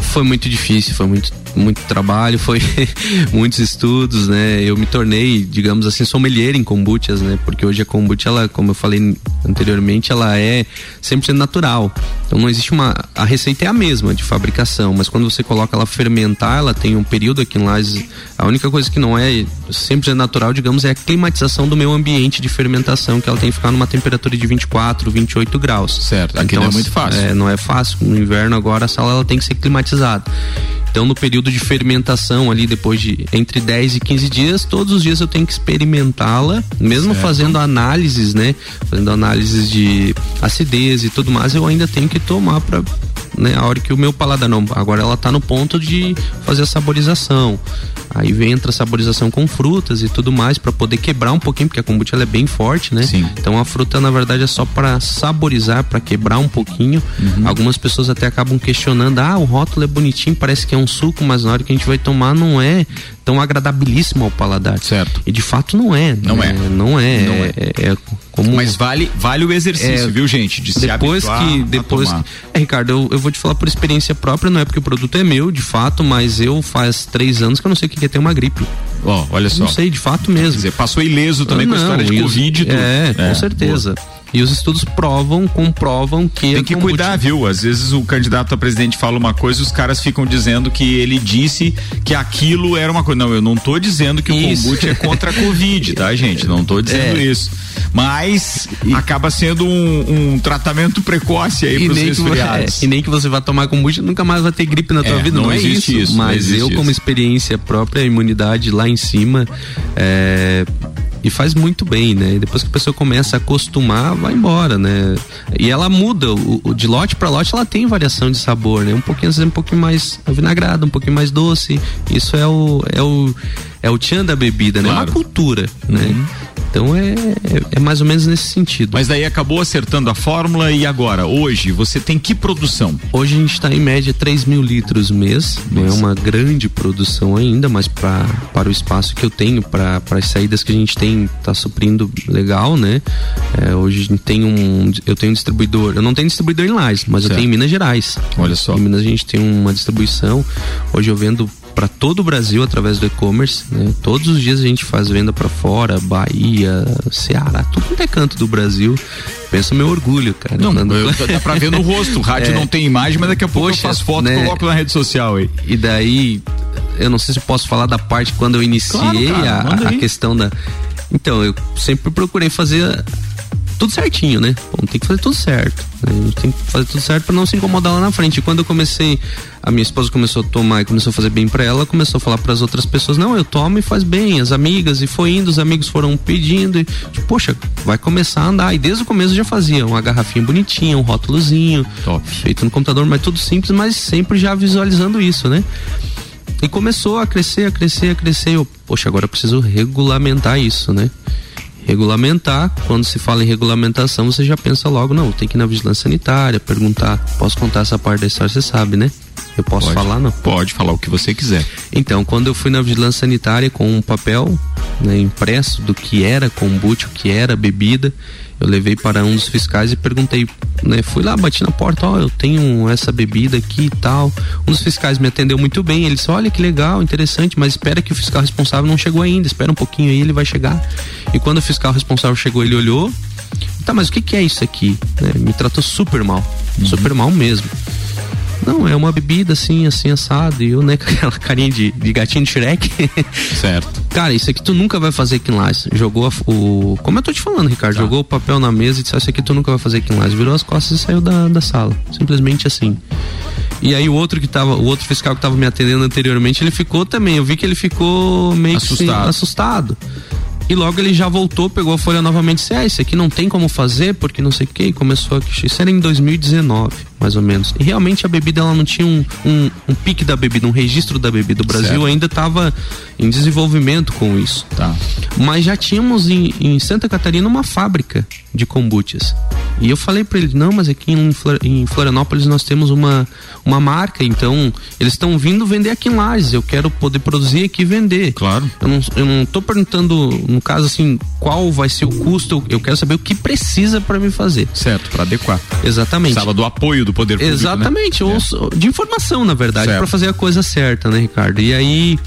Foi muito difícil, foi muito, muito trabalho, foi muitos estudos, né? Eu me tornei, digamos assim, sommelier em kombuchas, né? Porque hoje a kombucha, ela, como eu falei anteriormente, ela é 100% natural. Então não existe uma. A receita é a mesma de fabricação, mas quando você coloca ela fermentar, ela tem um período aqui em Lages. A única coisa que não é 100% natural, digamos, é a climatização do meio ambiente de fermentação, que ela tem que ficar numa temperatura de 24, 28 graus. Certo, aqui não é as- muito fácil. é, não é fácil. No inverno agora a sala ela tem que ser climatizada. 就是啊。Então no período de fermentação ali depois de entre 10 e 15 dias, todos os dias eu tenho que experimentá-la, mesmo Certo. fazendo análises, né? Fazendo análises de acidez e tudo mais, eu ainda tenho que tomar para né, a hora que o meu paladar não, agora ela tá no ponto de fazer a saborização. Aí vem entra a saborização com frutas e tudo mais para poder quebrar um pouquinho, porque a kombucha ela é bem forte, né? Sim. Então a fruta na verdade é só para saborizar, para quebrar um pouquinho. Uhum. Algumas pessoas até acabam questionando: "Ah, o rótulo é bonitinho, parece que é um suco, mas na hora que a gente vai tomar não é tão agradabilíssimo ao paladar". Certo. E de fato não é. Não né? é. Não é. Não é. é, é como Mas vale, vale o exercício, É, viu, gente? De se depois habituar que depois que- é, Ricardo eu, eu vou te falar por experiência própria não é porque o produto é meu de fato mas eu faz três anos que eu não sei o que é ter uma gripe Ó, olha só. não sei de fato mesmo Quer dizer, passou ileso também Ah, com a não, história de Covid e tudo. é, com É, certeza e os estudos provam comprovam que Tem que cuidar, viu? Às vezes o candidato a presidente fala uma coisa e os caras ficam dizendo que ele disse que aquilo era uma coisa. Não, eu não tô dizendo que Isso. o kombucha é contra a Covid, tá, gente? Não tô dizendo É. isso. Mas acaba sendo um, um tratamento precoce aí e pros vo- é, resfriados. e nem que você vá tomar kombucha nunca mais vai ter gripe na tua É, vida, não não, é existe isso. isso, Mas existe eu, como isso. experiência própria, a imunidade lá em cima, é, e faz muito bem, né? E depois que a pessoa começa a acostumar, vai embora, né? E ela muda, o, o- de lote para lote ela tem variação de sabor, né? Um pouquinho, às vezes, um pouquinho mais avinagrado, um pouquinho mais doce. Isso é o é o é o tchan da bebida, né? É uma cultura, né? Então é, é, é mais ou menos nesse sentido. Mas daí acabou acertando a fórmula e agora, hoje, você tem que produção? Hoje a gente está em média 3 mil litros mês. Não é uma grande produção ainda, mas pra, para o espaço que eu tenho, para as saídas que a gente tem, tá suprindo legal, né? É, hoje a gente tem um. Eu tenho um distribuidor. Eu não tenho distribuidor em Lages, mas Certo. eu tenho em Minas Gerais. Olha só. Em Minas a gente tem uma distribuição. Hoje eu vendo para todo o Brasil através do e-commerce. Né? Todos os dias a gente faz venda para fora, Bahia, Ceará, tudo quanto é canto do Brasil. Pensa meu orgulho, cara. Não, Andando- eu- dá pra ver no rosto. O rádio É. não tem imagem, mas daqui a pouco Poxa, eu faço foto e né? coloco na rede social aí. E daí, eu não sei se posso falar da parte quando eu iniciei Claro, cara, a- a, questão da. Então, eu sempre procurei fazer tudo certinho, né? Bom, tem que fazer tudo certo. né? A gente tem que fazer tudo certo para não se incomodar lá na frente. E quando eu comecei, a minha esposa começou a tomar e começou a fazer bem para ela, começou a falar para as outras pessoas: "Não, eu tomo e faz bem". As amigas e foi indo, os amigos foram pedindo e tipo, poxa, vai começar a andar. E desde o começo já fazia uma garrafinha bonitinha, um rótulozinho, feito no computador, mas tudo simples, mas sempre já visualizando isso, né? E começou a crescer, a crescer, a crescer. Eu, poxa, agora eu preciso regulamentar isso, né? Regulamentar, quando se fala em regulamentação, você já pensa logo, não, tem que ir na vigilância sanitária, perguntar, posso contar essa parte da história, você sabe, né? Eu posso Pode. falar, não? Pode falar o que você quiser. Então, quando eu fui na vigilância sanitária com um papel né, impresso do que era kombucha, o que era bebida, eu levei para um dos fiscais e perguntei, né, fui lá, bati na porta, ó, eu tenho essa bebida aqui e tal. Um dos fiscais me atendeu muito bem, ele disse, olha que legal, interessante, mas espera que o fiscal responsável não chegou ainda, espera um pouquinho aí, ele vai chegar. E quando o fiscal responsável chegou, ele olhou, tá, mas o que que é isso aqui? Né, me tratou super mal, super mal mesmo. Não, é uma bebida assim, assim, assado. E eu, né, com aquela carinha de, de gatinho de Shrek. certo. Cara, isso aqui tu nunca vai fazer aqui em. Jogou a- o. Como eu tô te falando, Ricardo, jogou o papel na mesa e disse: "Ah, Isso aqui tu nunca vai fazer aqui em. Virou as costas e saiu da, da sala. Simplesmente assim. E aí o outro que tava, o outro fiscal que tava me atendendo anteriormente, ele ficou também. Eu vi que ele ficou meio assim, Assustado. assustado. E logo ele já voltou, pegou a folha novamente e disse: Ah, isso aqui não tem como fazer, porque não sei o que. E começou a. Isso era em 2019, mais ou menos. E realmente a bebida ela não tinha um, um, um pique da bebida, um registro da bebida. O Brasil Certo. ainda estava em desenvolvimento com isso. Tá. Mas já tínhamos em, em Santa Catarina uma fábrica de kombuchas. E eu falei pra ele, não, mas aqui em Florianópolis nós temos uma, uma marca, então eles estão vindo vender aqui em Lages, eu quero poder produzir aqui e vender. Claro. Eu não, eu não tô perguntando, no caso assim, qual vai ser o custo, eu quero saber o que precisa para me fazer. Certo, para adequar. Exatamente. Precisava do apoio do poder público. Exatamente, né? ou so- de informação, na verdade, para fazer a coisa certa, né, Ricardo? E aí,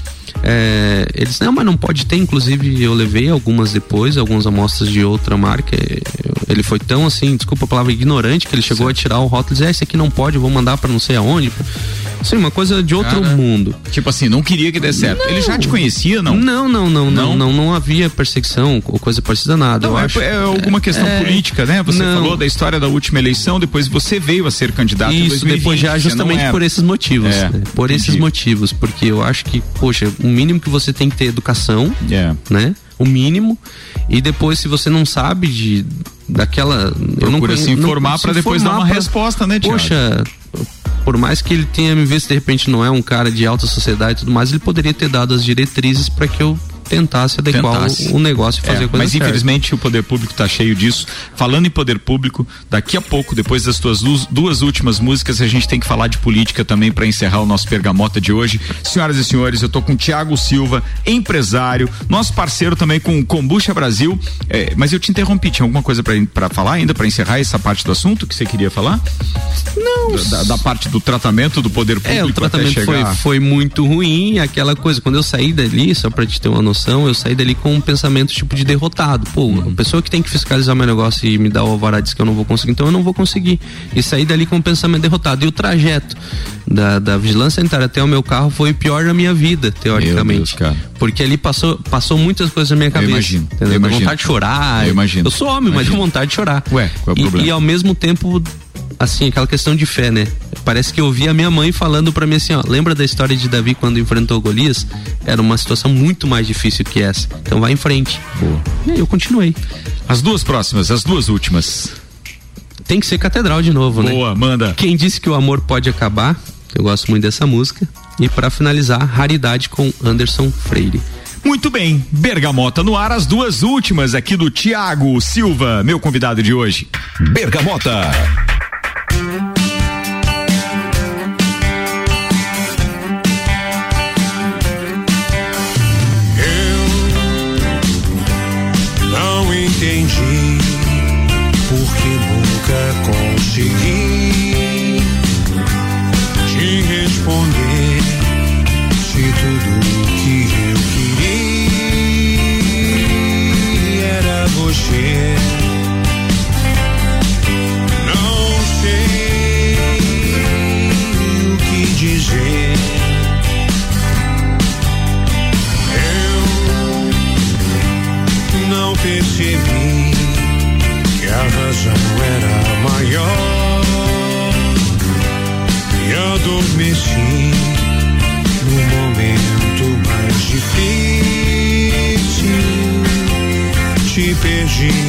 é, eles, não, mas não pode ter, inclusive eu levei algumas depois, algumas amostras de outra marca. é, Ele foi tão assim, desculpa a palavra, ignorante, que ele chegou a tirar o rótulo e dizer, ah, esse aqui não pode, eu vou mandar para não sei aonde. Sim, uma coisa de outro Cara, mundo. Tipo assim, não queria que desse certo. Ele já te conhecia, não? Não, não, não, não, Não? não, não, havia perseguição ou coisa parecida nada. Não, eu é, acho. é alguma questão É, política, né? Você não. falou da história da última eleição, depois você veio a ser candidato em Isso, 2020. depois já não justamente por esses motivos. É, né? Por esses entendi. motivos, porque eu acho que, poxa, o mínimo que você tem que ter é educação, É. né? O mínimo. E depois, se você não sabe de daquela. eu não Procura se informar pra depois dar uma pra- resposta, né, Thiago? Poxa. Por mais que ele tenha me visto, de repente não é um cara de alta sociedade e tudo mais, ele poderia ter dado as diretrizes para que eu tentasse adequar Tentasse. o, negócio e fazer É, coisa mas certa. infelizmente o poder público tá cheio disso. Falando em poder público, daqui a pouco, depois das tuas duas últimas músicas, a gente tem que falar de política também para encerrar o nosso pergamota de hoje. Senhoras e senhores, eu tô com o Tiago Silva, empresário, nosso parceiro também com o Combucha Brasil. É, mas eu te interrompi, tinha alguma coisa para falar ainda para encerrar essa parte do assunto que você queria falar? Não. Da, da parte do tratamento do poder público É, o até tratamento foi, chegar. foi muito ruim, aquela coisa, quando eu saí dali, só pra te ter uma noção, eu saí dali com um pensamento tipo de derrotado. Pô, Uhum. a pessoa que tem que fiscalizar meu negócio e me dar o alvará diz que eu não vou conseguir, então eu não vou conseguir. E saí dali com um pensamento derrotado. E o trajeto da, da vigilância sanitária até o meu carro foi o pior da minha vida, teoricamente. Porque ali passou, passou muitas coisas na minha cabeça. imagino, entendeu? eu Deu imagino. vontade de chorar. Eu imagino. Eu sou homem, mas Imagino. deu vontade de chorar. Ué, qual é o E- problema? E, ao mesmo tempo, assim, aquela questão de fé, né? Parece que eu ouvi a minha mãe falando pra mim assim, ó, lembra da história de Davi quando enfrentou Golias? Era uma situação muito mais difícil que essa. Então vai em frente. E aí eu continuei. As duas próximas, as duas últimas. Tem que ser catedral de novo, né? Boa, manda. Quem disse que o amor pode acabar? Eu gosto muito dessa música. E pra finalizar, Raridade com Anderson Freire. Muito bem, Bergamota no ar, as duas últimas aqui do Tiago Silva, meu convidado de hoje. Bergamota. Não hoje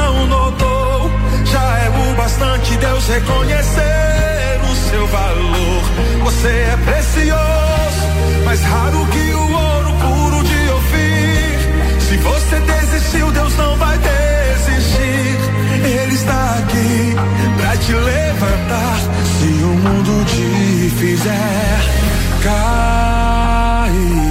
bastante Deus reconhecer o seu valor. Você é precioso, mais raro que o ouro puro de ouvir. Se você desistiu, Deus não vai desistir. Ele está aqui pra te levantar. Se o mundo te fizer cair.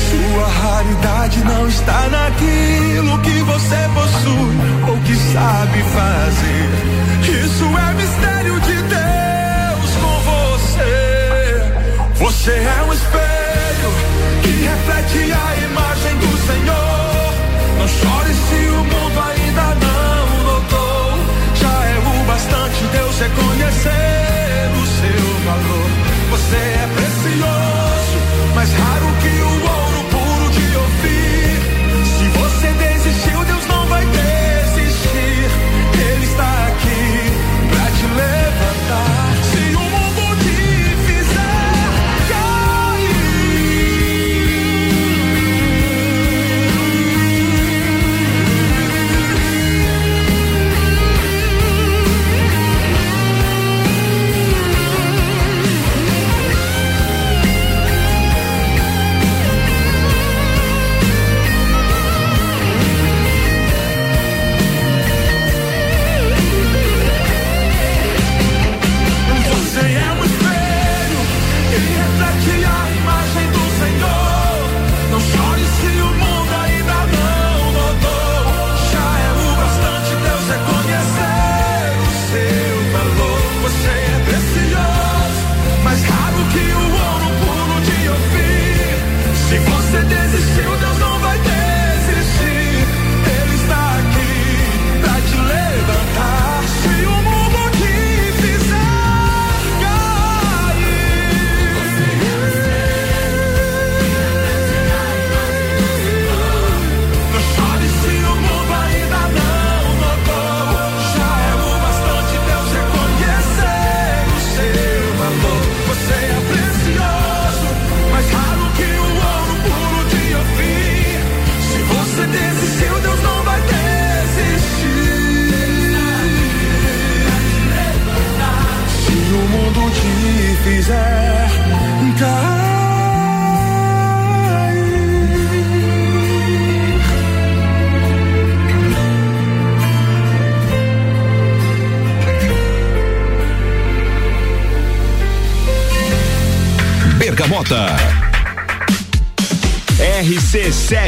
Sua raridade não está naquilo que você possui ou que sabe fazer. Isso é mistério de Deus com você. Você é um espelho que reflete a imagem do Senhor. Não chore se o mundo ainda não notou. Já é o bastante Deus reconhecer o seu valor. Você é precioso, mais raro que o ouro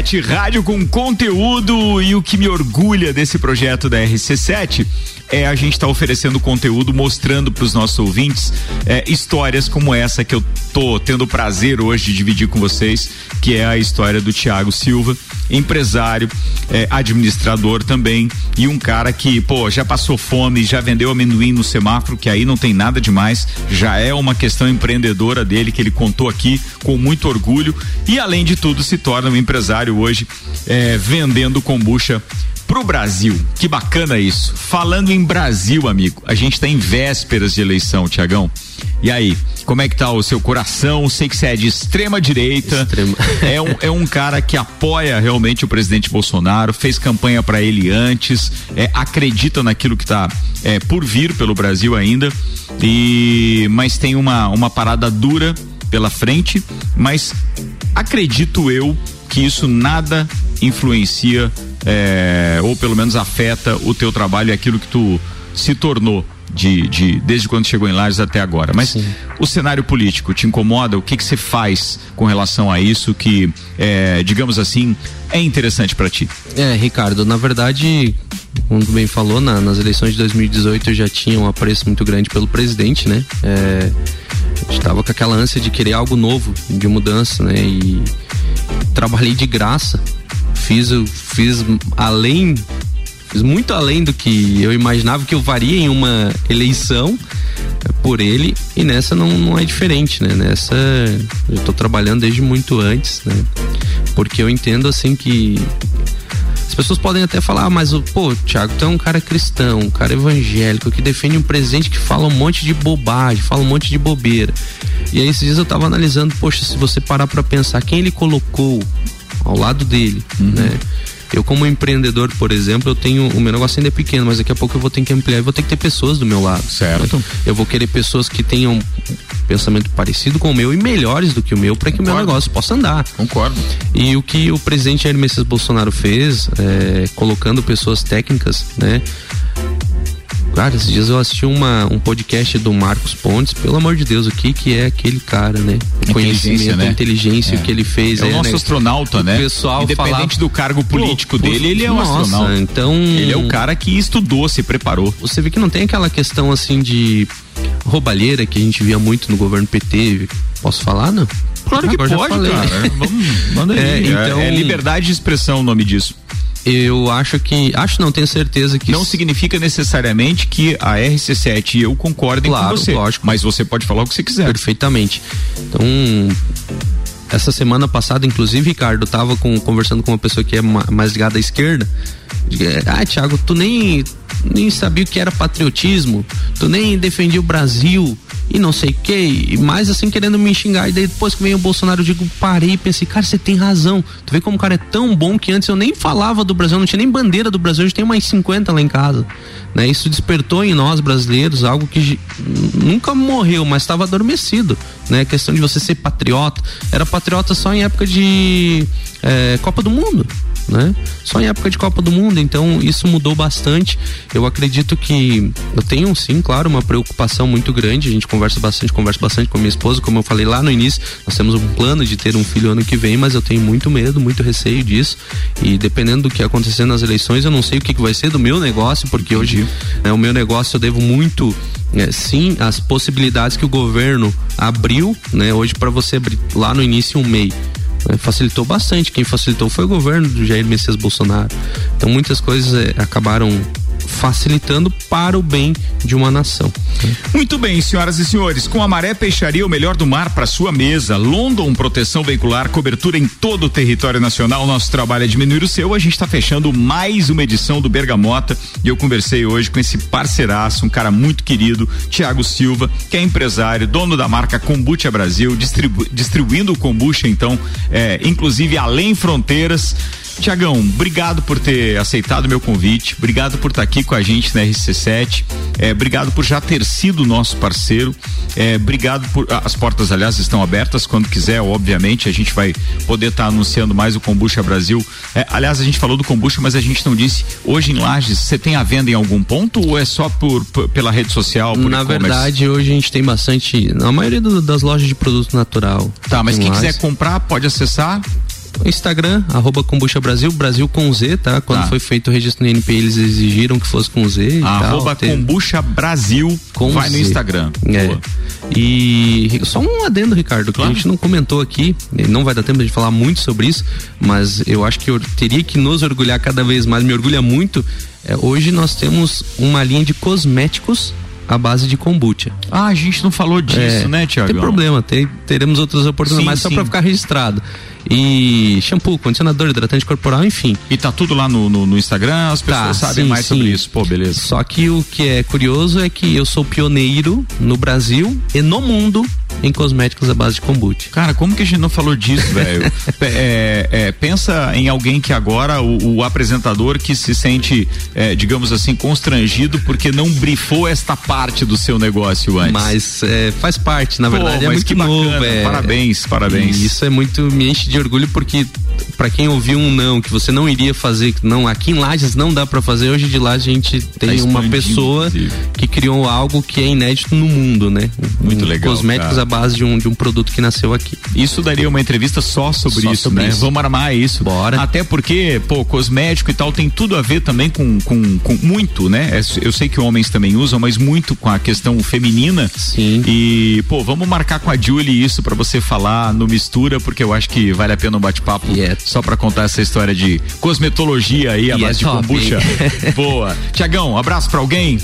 RC7 Rádio com conteúdo e o que me orgulha desse projeto da RC7 é a gente estar oferecendo conteúdo, mostrando para os nossos ouvintes é, histórias como essa que eu tô tendo o prazer hoje de dividir com vocês, que é a história do Tiago Silva, empresário, é, administrador também e um cara que, pô, já passou fome, já vendeu amendoim no semáforo, que aí não tem nada demais, já é uma questão empreendedora dele que ele contou aqui com muito orgulho e além de tudo se torna um empresário hoje é, vendendo kombucha pro Brasil. Que bacana isso. Falando em Brasil, amigo, a gente está em vésperas de eleição, Tiagão. E aí, como é que tá o seu coração? Sei que você é de extrema direita. Extrema. É, um, é um cara que apoia realmente o presidente Bolsonaro, fez campanha para ele antes, é, acredita naquilo que tá é, por vir pelo Brasil ainda. E mas tem uma, uma parada dura pela frente, mas acredito eu que isso nada influencia é, ou pelo menos afeta o teu trabalho e aquilo que tu se tornou de, de desde quando chegou em Lages até agora. Mas Sim. o cenário político te incomoda? O que que você faz com relação a isso que, é, digamos assim, é interessante para ti? É, Ricardo, na verdade, como tu bem falou, na- nas eleições de 2018 eu já tinha um apreço muito grande pelo presidente, né? É, a gente tava com aquela ânsia de querer algo novo, de mudança, né? E trabalhei de graça, fiz, fiz além, fiz muito além do que eu imaginava que eu faria em uma eleição por ele e nessa não, não é diferente, né? Nessa eu tô trabalhando desde muito antes, né? Porque eu entendo assim que as pessoas podem até falar, ah, mas o- pô, Thiago, tu é um cara cristão, um cara evangélico, que defende um presidente que fala um monte de bobagem, fala um monte de bobeira. E aí esses dias eu tava analisando, poxa, se você parar pra pensar quem ele colocou ao lado dele, né? Eu como empreendedor, por exemplo, eu tenho, o meu negócio ainda é pequeno, mas daqui a pouco eu vou ter que ampliar e vou ter que ter pessoas do meu lado. Certo. Eu vou querer pessoas que tenham pensamento parecido com o meu e melhores do que o meu para que o meu negócio possa andar. Concordo. E o que o presidente Jair Messias Bolsonaro fez, é, colocando pessoas técnicas, né? Cara, esses dias eu assisti uma, um podcast do Marcos Pontes, pelo amor de Deus, o que que é aquele cara, né? O Inteligência, conhecimento, né? a inteligência, É. o que ele fez. É o aí, nosso né? astronauta, né? O pessoal Independente falava- do cargo político Pô, dele, ele é um nossa, astronauta. Então. Ele é o cara que estudou, se preparou. Você vê que não tem aquela questão assim de roubalheira que a gente via muito no governo PT. Posso falar, não? Claro que Agora pode, cara. Vamos, manda aí. É, então- é liberdade de expressão o nome disso. Eu acho que. Acho não, tenho certeza que. Não significa necessariamente que a RC7 e eu concordem Claro, com você. lógico. Mas você pode falar o que você quiser. Perfeitamente. Então, essa semana passada, inclusive, Ricardo, eu tava com, conversando com uma pessoa que é ma- mais ligada à esquerda. De- Ah, Thiago, tu nem, nem sabia o que era patriotismo, tu nem defendia o Brasil e não sei o que, mais assim querendo me xingar. E daí depois que veio o Bolsonaro, eu digo, parei e pensei, cara, você tem razão. Tu vê como o cara é tão bom que antes eu nem falava do Brasil, não tinha nem bandeira do Brasil, hoje tem mais 50 lá em casa. Né? Isso despertou em nós brasileiros algo que nunca morreu, mas estava adormecido. Né? A questão de você ser patriota. Era patriota só em época de eh, Copa do Mundo. Né? Só em época de Copa do Mundo, então isso mudou bastante. Eu acredito que eu tenho sim, claro, uma preocupação muito grande. A gente conversa bastante, conversa bastante com a minha esposa, como eu falei lá no início, nós temos um plano de ter um filho ano que vem, mas eu tenho muito medo, muito receio disso. E dependendo do que acontecer nas eleições, eu não sei o que, que vai ser do meu negócio, porque hoje né, o meu negócio eu devo muito é, sim as possibilidades que o governo abriu, né, hoje para você abrir lá no início um MEI. Facilitou bastante. Quem facilitou foi o governo do Jair Messias Bolsonaro. Então muitas coisas é, acabaram facilitando para o bem de uma nação. Muito bem, senhoras e senhores, com a Maré Peixaria, o melhor do mar para sua mesa. London Proteção Veicular, cobertura em todo o território nacional. Nosso trabalho é diminuir o seu. A gente está fechando mais uma edição do Bergamota e eu conversei hoje com esse parceiraço, um cara muito querido, Tiago Silva, que é empresário, dono da marca Kombucha Brasil, distribu distribuindo o kombucha, então, é, inclusive além fronteiras. Tiagão, obrigado por ter aceitado meu convite, obrigado por estar aqui com a gente na RC7, é, obrigado por já ter sido nosso parceiro, é, obrigado por. As portas, aliás, estão abertas, quando quiser, obviamente, a gente vai poder estar anunciando mais o Kombucha Brasil. É, aliás, a gente falou do Kombucha, mas a gente não disse. Hoje em Lages, você tem a venda em algum ponto ou é só por, por- pela rede social? Por Na verdade, hoje a gente tem bastante. Na maioria do- das lojas de produto natural. Tá, mas quem lá. quiser comprar, pode acessar. Instagram, arroba Kombucha Brasil, Brasil com Z, tá? Quando Tá. foi feito o registro no INPI, eles exigiram que fosse com Z. tal, Arroba teve- Kombucha Brasil. com vai no Z. Instagram. É. Boa. E só um adendo, Ricardo, que a gente não comentou aqui, não vai dar tempo de falar muito sobre isso, mas eu acho que eu teria que nos orgulhar cada vez mais, me orgulha muito. É, hoje nós temos uma linha de cosméticos à base de kombucha. Ah, a gente não falou disso, É, né, Tiago? Tem problema, tem, teremos outras oportunidades, Sim, mas só para ficar registrado. E shampoo, condicionador, hidratante corporal, enfim. E tá tudo lá no, no, no Instagram, as pessoas Tá, sabem sim, mais sim. sobre isso. Pô, beleza. Só que o que é curioso é que eu sou pioneiro no Brasil e no mundo em cosméticos à base de kombucha. Cara, como que a gente não falou disso, velho? É, é, pensa em alguém que agora, o, o apresentador que se sente, é, digamos assim, constrangido porque não brifou esta parte do seu negócio antes. Mas é, faz parte, na Pô, verdade, é mas muito que novo. bacana, é. parabéns, parabéns. E isso é muito, me enche de orgulho porque pra quem ouviu um não, que você não iria fazer, não, aqui em Lages não dá pra fazer, hoje de lá a gente tem Tá uma pessoa que criou algo que é inédito no mundo, né? Muito Um legal, Cosméticos cara. À base de um, de um produto que nasceu aqui. Isso daria uma entrevista só sobre Só isso, sobre né? isso. Vamos armar isso. Bora. Até porque, pô, cosmético e tal tem tudo a ver também com, com, com muito, né? É, Eu sei que homens também usam, mas muito com a questão feminina. Sim. E, pô, vamos marcar com a Julie isso pra você falar no Mistura, porque eu acho que vale a pena um bate-papo só pra contar essa história de cosmetologia aí, a E é base de top, kombucha. hein? Boa. Tiagão, abraço pra alguém?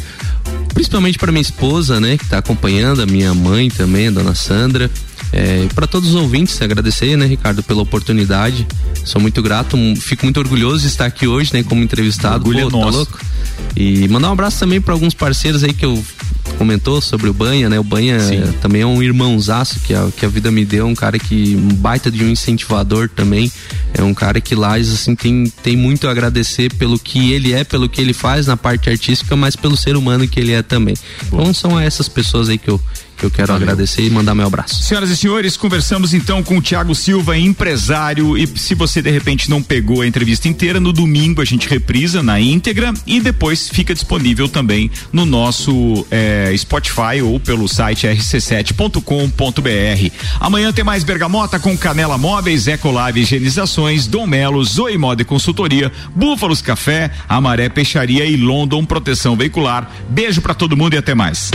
Principalmente para minha esposa, né, que tá acompanhando, a minha mãe também, a dona Sandra. É, para todos os ouvintes, agradecer, né, Ricardo, pela oportunidade. Sou muito grato, fico muito orgulhoso de estar aqui hoje, né, como entrevistado. Orgulho é Pô, tá nosso. louco? E mandar um abraço também para alguns parceiros aí que eu comentou sobre o Banha, né? O Banha é, também é um irmãozaço que a, que a vida me deu, um cara que um baita de um incentivador também. É um cara que lá assim tem, tem muito a agradecer pelo que ele é, pelo que ele faz na parte artística, mas pelo ser humano que ele é também. Então são essas pessoas aí que eu que eu quero agradecer e mandar meu abraço. Senhoras e senhores, conversamos então com o Tiago Silva, empresário. E se você de repente não pegou a entrevista inteira, no domingo a gente reprisa na íntegra e depois fica disponível também no nosso eh, Spotify ou pelo site rc7.com.br. Amanhã tem mais Bergamota com Canela Móveis, Ecolave Higienizações, Dom Melo, Zoe Moda e Consultoria, Búfalos Café, Amaré Peixaria e London Proteção Veicular. Beijo pra todo mundo e até mais.